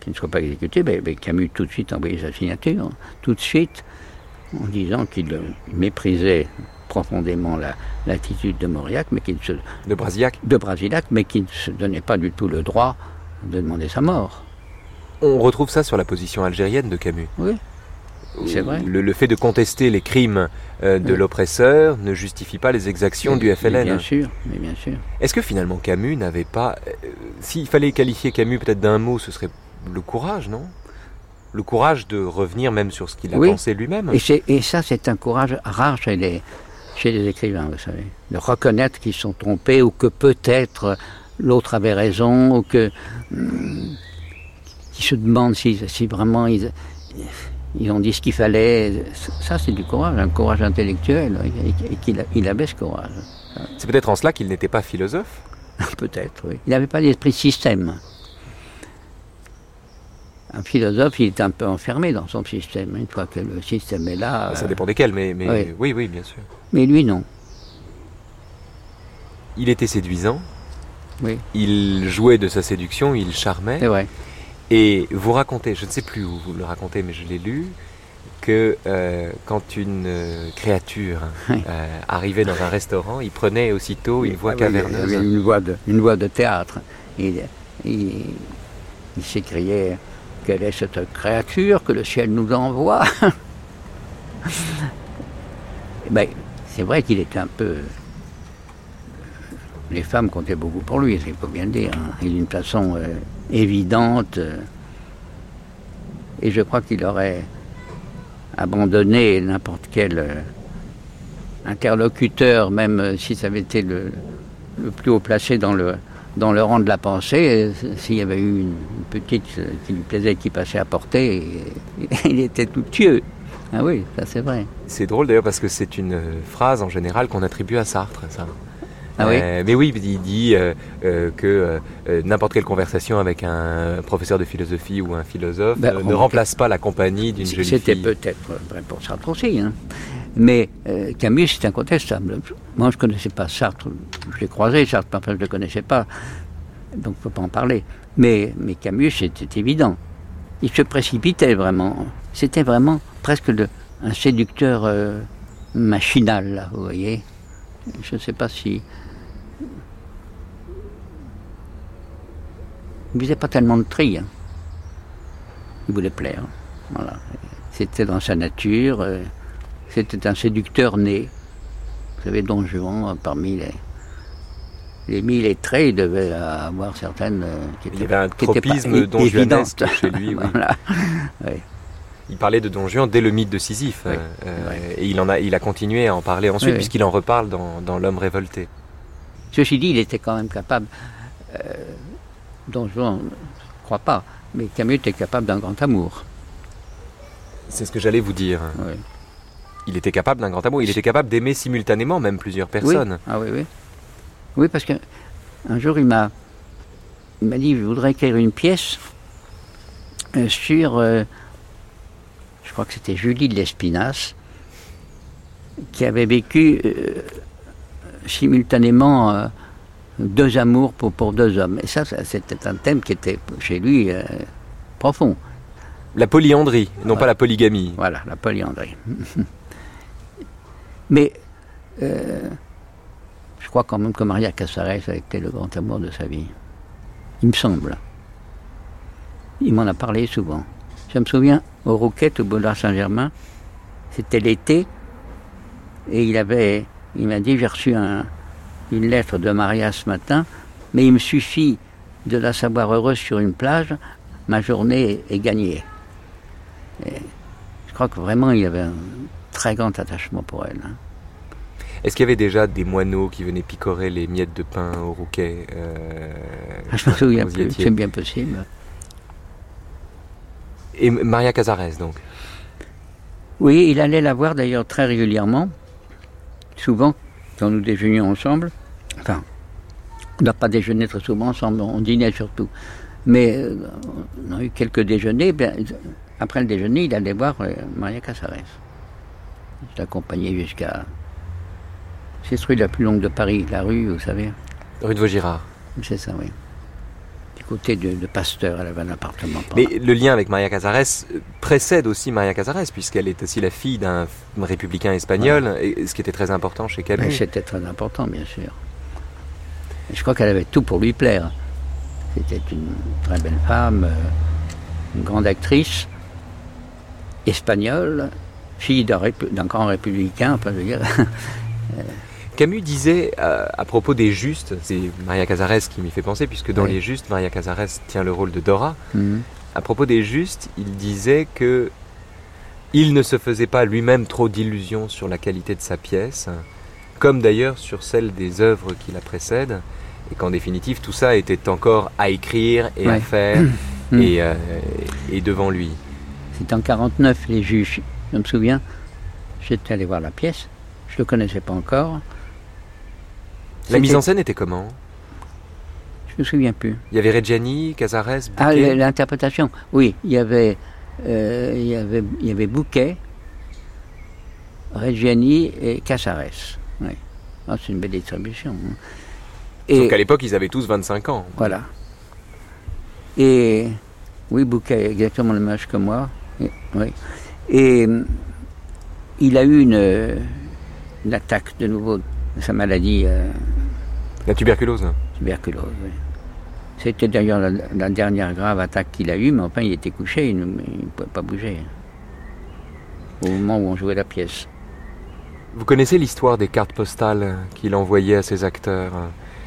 ne soit pas exécuté. Ben, ben, Camus tout de suite a envoyé sa signature, tout de suite, en disant qu'il méprisait profondément la- l'attitude de Mauriac, mais qu'il ne se, De Brasillac. de Brasilac, mais qu'il ne se donnait pas du tout le droit de demander sa mort. On retrouve ça sur la position algérienne de Camus. Oui. C'est vrai. Le, le fait de contester les crimes euh, de Oui. l'oppresseur ne justifie pas les exactions du Mais FLN. Bien sûr, mais bien sûr. Est-ce que finalement Camus n'avait pas... euh, S'il fallait qualifier Camus peut-être d'un mot, ce serait le courage, non? Le courage de revenir même sur ce qu'il a Oui. pensé lui-même. Et ça, c'est un courage rare chez les, chez les écrivains, vous savez. De reconnaître qu'ils sont trompés ou que peut-être l'autre avait raison ou que. hum, qu'ils se demandent si, si vraiment ils, ils ont dit ce qu'il fallait. Ça, c'est du courage, un courage intellectuel. Et, et qu'il il avait ce courage. C'est peut-être en cela qu'il n'était pas philosophe? Peut-être, oui. Il n'avait pas l'esprit système. Un philosophe, il est un peu enfermé dans son système. Une fois que le système est là. Ça dépend desquels, mais, mais oui. oui, oui, bien sûr. Mais lui, non. Il était séduisant, Oui, il jouait de sa séduction, il charmait. c'est vrai. Et vous racontez, je ne sais plus où vous le racontez, mais je l'ai lu, que euh, quand une euh, créature Oui. euh, arrivait dans un restaurant, il prenait aussitôt une voix Ah y caverneuse. une voix de, une voix de théâtre. Il, il, il s'écriait Quelle est cette créature que le ciel nous envoie ben, C'est vrai qu'il était un peu. Les femmes comptaient beaucoup pour lui, il faut bien le dire. hein. Et d'une façon euh, évidente. euh, et je crois qu'il aurait abandonné n'importe quel. euh, interlocuteur, même si ça avait été le plus haut placé dans le, dans le rang de la pensée, euh, s'il y avait eu une, petite euh, qui lui plaisait qui passait à portée, il était tout tueux. Ah oui, ça c'est vrai. C'est drôle d'ailleurs parce que c'est une euh, phrase en général qu'on attribue à Sartre, ça. Ah oui Euh, mais oui, il dit euh, euh, que n'importe quelle conversation avec un professeur de philosophie ou un philosophe Ben, ne remplace pas la compagnie d'une jeune fille. C'était peut-être vrai pour Sartre aussi. hein. Mais euh, Camus, c'est incontestable. Moi, je ne connaissais pas Sartre. Je l'ai croisé, Sartre, mais enfin, je ne le connaissais pas. Donc, il ne faut pas en parler. Mais, mais Camus, c'était évident. Il se précipitait vraiment. C'était vraiment presque un séducteur euh, machinal, là, vous voyez. Je ne sais pas si. Il ne faisait pas tellement de tri. hein. Il voulait plaire. Voilà. C'était dans sa nature. euh, C'était un séducteur né. Vous savez, Don Juan, parmi les, les mille et traits, il devait avoir certaines euh, qui Il y avait un tropisme donjuanesque évidentes. chez lui, oui. Voilà. Il parlait de Don Juan dès le mythe de Sisyphe. Oui, euh, euh. Et il, en a, il a continué à en parler ensuite, puisqu'il en reparle dans, dans L'homme révolté. Ceci dit, il était quand même capable, euh, Don Juan, je ne crois pas, mais Camus était capable d'un grand amour. C'est ce que j'allais vous dire. Oui. Il était capable d'un grand amour. Il était capable d'aimer simultanément même plusieurs personnes. Oui. Ah oui, oui. Oui, parce que un jour, il m'a, dit, je voudrais écrire une pièce euh, sur, euh, je crois que c'était Julie de l'Espinasse, qui avait vécu euh, simultanément euh, deux amours pour, pour deux hommes. Et ça, ça, c'était un thème qui était chez lui profond. La polyandrie, non pas la polygamie. Voilà, la polyandrie. Mais euh, je crois quand même que Maria Casares a été le grand amour de sa vie. Il me semble. Il m'en a parlé souvent. Je me souviens, au Rouquette, au boulevard Saint-Germain, c'était l'été, et il avait, il m'a dit, j'ai reçu un- une lettre de Maria ce matin, mais il me suffit de la savoir heureuse sur une plage, ma journée est gagnée. Je crois que vraiment il avait un très grand attachement pour elle. hein. Est-ce qu'il y avait déjà des moineaux qui venaient picorer les miettes de pain au rouquet euh, Ah, Je me souviens plus, c'est bien possible. Et Maria Casares, donc? Oui, il allait la voir d'ailleurs très régulièrement, souvent, quand nous déjeunions ensemble. Enfin, on n'a pas déjeuné très souvent ensemble, on dînait surtout. Mais euh, on a eu quelques déjeuners. bien, après le déjeuner, il allait voir euh, Maria Casares. Je l'accompagnais jusqu'à. C'est celui la plus longue de Paris, la rue, vous savez. Rue de Vaugirard. C'est ça, oui. Du côté de, de Pasteur, elle avait un appartement. par Mais le lien avec Maria Casares euh, précède aussi Maria Casares, puisqu'elle est aussi la fille d'un républicain espagnol, et ce qui était très important chez Camus. C'était très important, bien sûr. Et je crois qu'elle avait tout pour lui plaire. C'était une très belle femme, euh, une grande actrice, espagnole, fille d'un grand républicain, enfin, je veux dire. Camus disait euh, à propos des justes, c'est Maria Casares qui m'y fait penser, puisque dans Oui. les justes, Maria Casares tient le rôle de Dora. Mhm. À propos des justes, il disait que il ne se faisait pas lui-même trop d'illusions sur la qualité de sa pièce, comme d'ailleurs sur celle des œuvres qui la précèdent, et qu'en définitive tout ça était encore à écrire et à faire Mm. et, euh, et devant lui. C'était en 49, les juges. Je me souviens, j'étais allé voir la pièce, je ne le connaissais pas encore. La mise en scène était comment? Je me souviens plus. Il y avait Reggiani, Casares, Ah, Bouquet? l'interprétation. Oui, il y avait, euh, il y avait, il y avait Bouquet, Reggiani et Casares. Oui. Ah, c'est une belle distribution. hein. Sauf qu'à l'époque, ils avaient tous 25 ans. voilà. Et oui, Bouquet, exactement le même âge que moi. Et, oui. Et hum, il a eu une, euh, une attaque de nouveau de sa maladie. euh, La tuberculose. tuberculose. oui. C'était d'ailleurs la, la dernière grave attaque qu'il a eue, mais enfin il était couché, il ne il ne pouvait pas bouger. Au moment où on jouait la pièce. Vous connaissez l'histoire des cartes postales qu'il envoyait à ses acteurs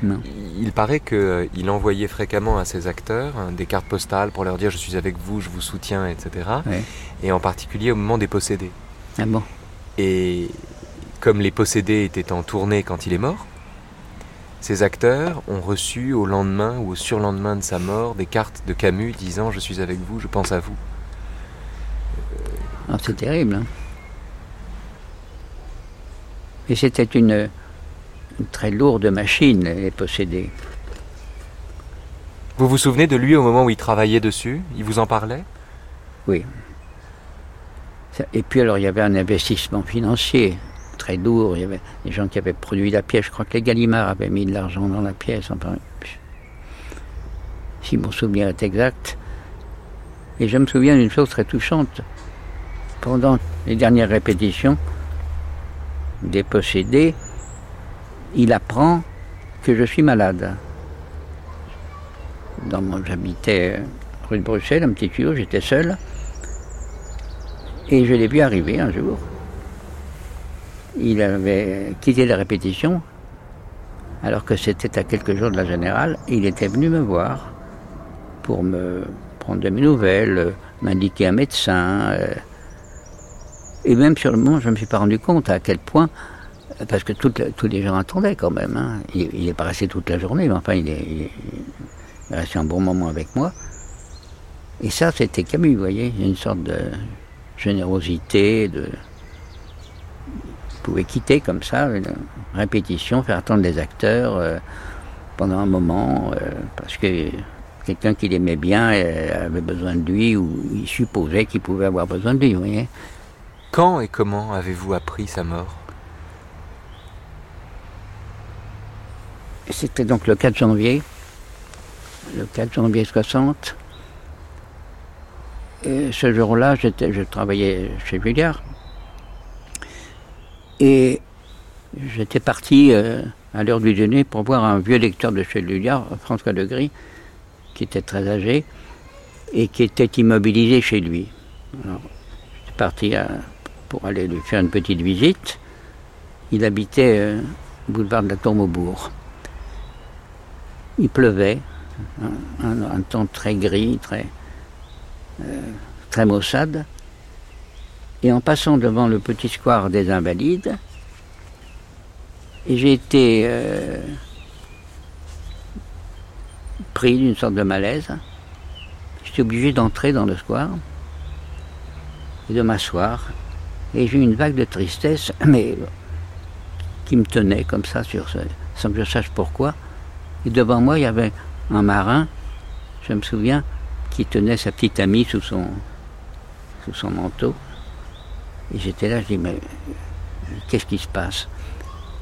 Non. Il paraît qu'il envoyait fréquemment à ses acteurs hein, des cartes postales pour leur dire je suis avec vous, je vous soutiens, etc. Ouais. Et en particulier au moment des possédés. Ah bon Et comme les possédés étaient en tournée quand il est mort, ces acteurs ont reçu au lendemain ou au surlendemain de sa mort des cartes de Camus disant je suis avec vous, je pense à vous. Ah, C'est terrible. hein. Et c'était une, une très lourde machine, les possédés. Vous vous souvenez de lui au moment où il travaillait dessus? Il vous en parlait? Oui. Et puis alors il y avait un investissement financier très lourd. Il y avait des gens qui avaient produit la pièce. Je crois que les Gallimard avaient mis de l'argent dans la pièce. Enfin, si mon souvenir est exact. Et je me souviens d'une chose très touchante. Pendant les dernières répétitions des possédés, il apprend que je suis malade. J'habitais rue de Bruxelles, un petit tuyau, j'étais seul. Et je l'ai vu arriver un jour. Il avait quitté la répétition, alors que c'était à quelques jours de la générale. Il était venu me voir pour me prendre de mes nouvelles, m'indiquer un médecin. euh. et même sur le moment, je ne me suis pas rendu compte à quel point, parce que tous les gens attendaient quand même. hein. Il il est pas resté toute la journée, mais enfin, il est resté un bon moment avec moi. Et ça, c'était Camus, vous voyez, une sorte de générosité, de... Il pouvait quitter comme ça une répétition, faire attendre les acteurs euh, pendant un moment, euh, parce que quelqu'un qu'il aimait bien euh, avait besoin de lui, ou il supposait qu'il pouvait avoir besoin de lui, vous voyez. Quand et comment avez-vous appris sa mort? C'était donc le 4 janvier, le 4 janvier 60. Et ce jour-là, je travaillais chez Julliard. Et j'étais parti euh, à l'heure du dîner pour voir un vieux lecteur de chez Julliard, François Legris, qui était très âgé et qui était immobilisé chez lui. J'étais parti à- pour aller lui faire une petite visite. Il habitait euh, boulevard de la Tour Maubourg. Il pleuvait, un, temps très gris, très, euh, très maussade. Et en passant devant le petit square des Invalides, j'ai été euh, pris d'une sorte de malaise. J'étais obligé d'entrer dans le square et de m'asseoir. Et j'ai eu une vague de tristesse, mais qui me tenait comme ça, sans que je sache pourquoi. Et devant moi, il y avait un marin, je me souviens, qui tenait sa petite amie sous son, sous son manteau. Et j'étais là, je dis, mais qu'est-ce qui se passe?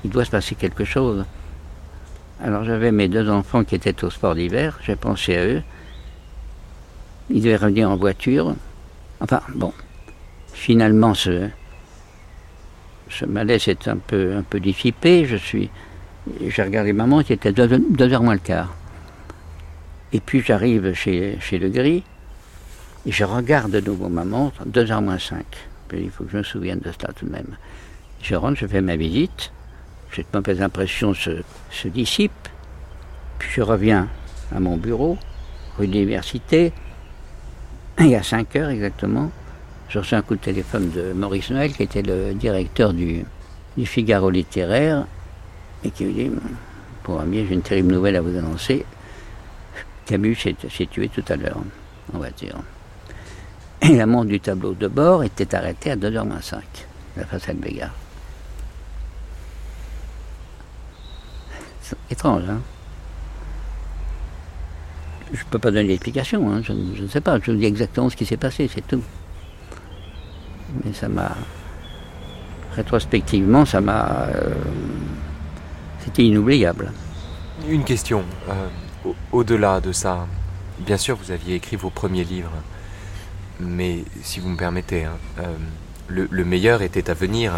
Il doit se passer quelque chose. Alors j'avais mes deux enfants qui étaient au sport d'hiver, j'ai pensé à eux. Ils devaient revenir en voiture. Enfin, bon, finalement, ce, ce malaise est un peu, un peu dissipé. Je suis, j'ai regardé maman, qui était deux, deux heures moins le quart. Et puis j'arrive chez, chez Le Gris, et je regarde de nouveau ma montre, 2 heures moins 5. Puis il faut que je me souvienne de cela tout de même. Je rentre, je fais ma visite, cette mauvaise impression se, dissipe, puis je reviens à mon bureau, rue de l'Université, et à 5 heures exactement, je reçois un coup de téléphone de Maurice Noël, qui était le directeur du, du Figaro littéraire, et qui me dit Pour ami, j'ai une terrible nouvelle à vous annoncer. Camus s'est tué tout à l'heure en voiture. Et la montre du tableau de bord était arrêtée à 2h05, la façade Bégard. Étrange, hein Je ne peux pas donner d'explication, hein, je, ne sais pas, je vous dis exactement ce qui s'est passé, c'est tout. Mais ça m'a. Rétrospectivement, ça m'a. Euh, c'était inoubliable. Une question. Euh, au-delà de ça, bien sûr, vous aviez écrit vos premiers livres, mais si vous me permettez, hein, euh, le, meilleur était à venir.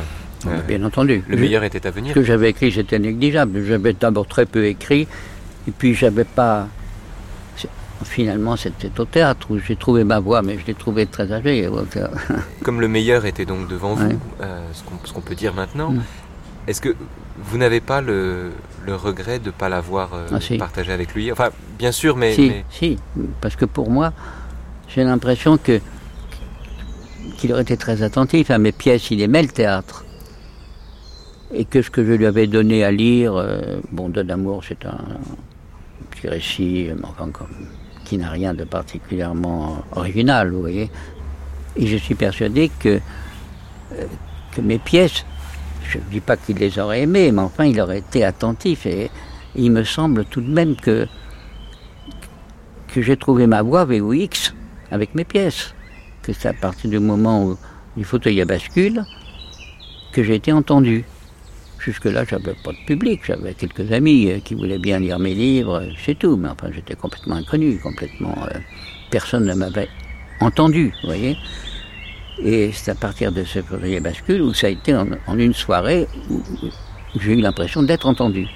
bien entendu. Le meilleur était à venir. Ce que j'avais écrit, c'était négligeable. J'avais d'abord très peu écrit, et puis j'avais pas Finalement, c'était au théâtre où j'ai trouvé ma voix, mais je l'ai trouvé très âgé. Comme le meilleur était donc devant vous, euh, ce qu'on peut dire maintenant, mm. est-ce que vous n'avez pas le, regret de ne pas l'avoir euh, ah, partagé avec lui? Enfin, bien sûr, mais si, si, parce que pour moi, j'ai l'impression que qu'il aurait été très attentif à mes pièces. Il aimait le théâtre. Et que ce que je lui avais donné à lire, euh, bon, Don d'amour, c'est un petit récit, enfin, comme qui n'a rien de particulièrement original, vous voyez. Et je suis persuadé que, euh, que mes pièces, je ne dis pas qu'il les aurait aimées, mais enfin il aurait été attentif. Et, il me semble tout de même que, que j'ai trouvé ma voix VOX avec mes pièces. Que c'est à partir du moment où du fauteuil à bascule que j'ai été entendu. Jusque-là, j'avais pas de public, j'avais quelques amis euh, qui voulaient bien lire mes livres, c'est tout, mais enfin, j'étais complètement inconnu, complètement. Euh, personne ne m'avait entendu, vous voyez. Et c'est à partir de ce premier bascule où ça a été en, une soirée où j'ai eu l'impression d'être entendu.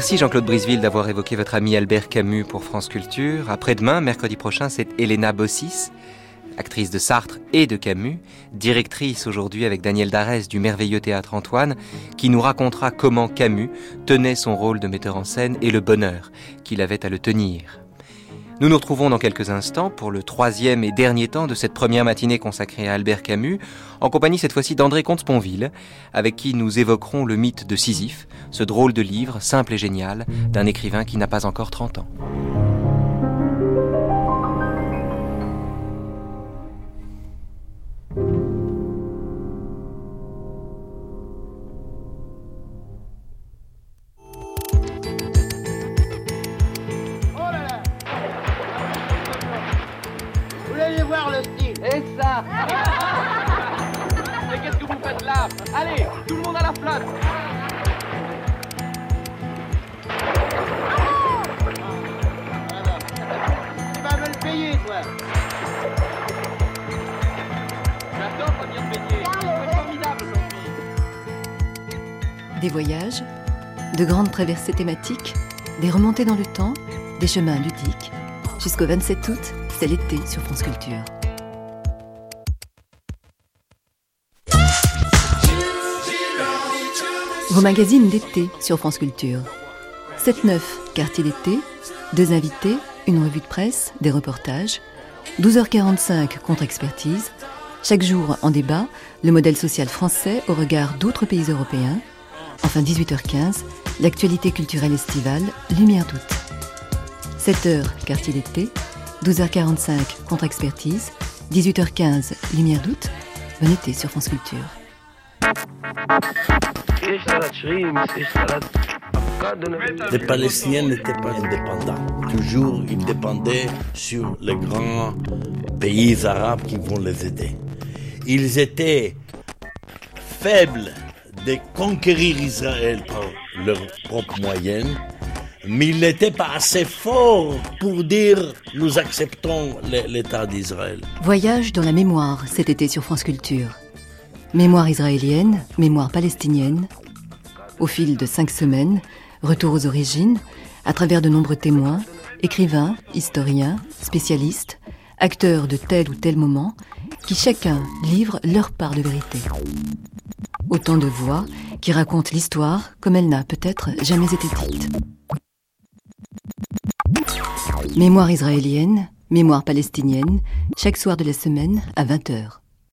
Merci Jean-Claude Briseville d'avoir évoqué votre ami Albert Camus pour France Culture. Après-demain, mercredi prochain, c'est Elena Bossis, actrice de Sartre et de Camus, directrice aujourd'hui avec Daniel Darès du merveilleux théâtre Antoine, qui nous racontera comment Camus tenait son rôle de metteur en scène et le bonheur qu'il avait à le tenir. Nous nous retrouvons dans quelques instants pour le troisième et dernier temps de cette première matinée consacrée à Albert Camus, en compagnie cette fois-ci d'André Comte-Sponville, avec qui nous évoquerons le mythe de Sisyphe, ce drôle de livre, simple et génial, d'un écrivain qui n'a pas encore 30 ans. Des voyages, de grandes traversées thématiques, des remontées dans le temps, des chemins ludiques. Jusqu'au 27 août, c'est l'été sur France Culture. Vos magazines d'été sur France Culture. 7-9, quartier d'été, deux invités, une revue de presse, des reportages. 12h45, contre-expertise. Chaque jour, en débat, le modèle social français au regard d'autres pays européens. Enfin, 18h15, l'actualité culturelle estivale, Lumière d'août. 7h, quartier d'été. 12h45, contre-expertise. 18h15, Lumière d'août. Bon été sur France Culture. Les Palestiniens n'étaient pas indépendants. Toujours, ils dépendaient sur les grands pays arabes qui vont les aider. Ils étaient faibles de conquérir Israël par leurs propres moyens, mais ils n'étaient pas assez forts pour dire nous acceptons l'État d'Israël. Voyage dans la mémoire cet été sur France Culture. Mémoire israélienne, mémoire palestinienne. Au fil de cinq semaines, retour aux origines, à travers de nombreux témoins, écrivains, historiens, spécialistes, acteurs de tel ou tel moment, qui chacun livre leur part de vérité. Autant de voix qui racontent l'histoire comme elle n'a peut-être jamais été dite. Mémoire israélienne, Mémoire palestinienne, chaque soir de la semaine à 20h.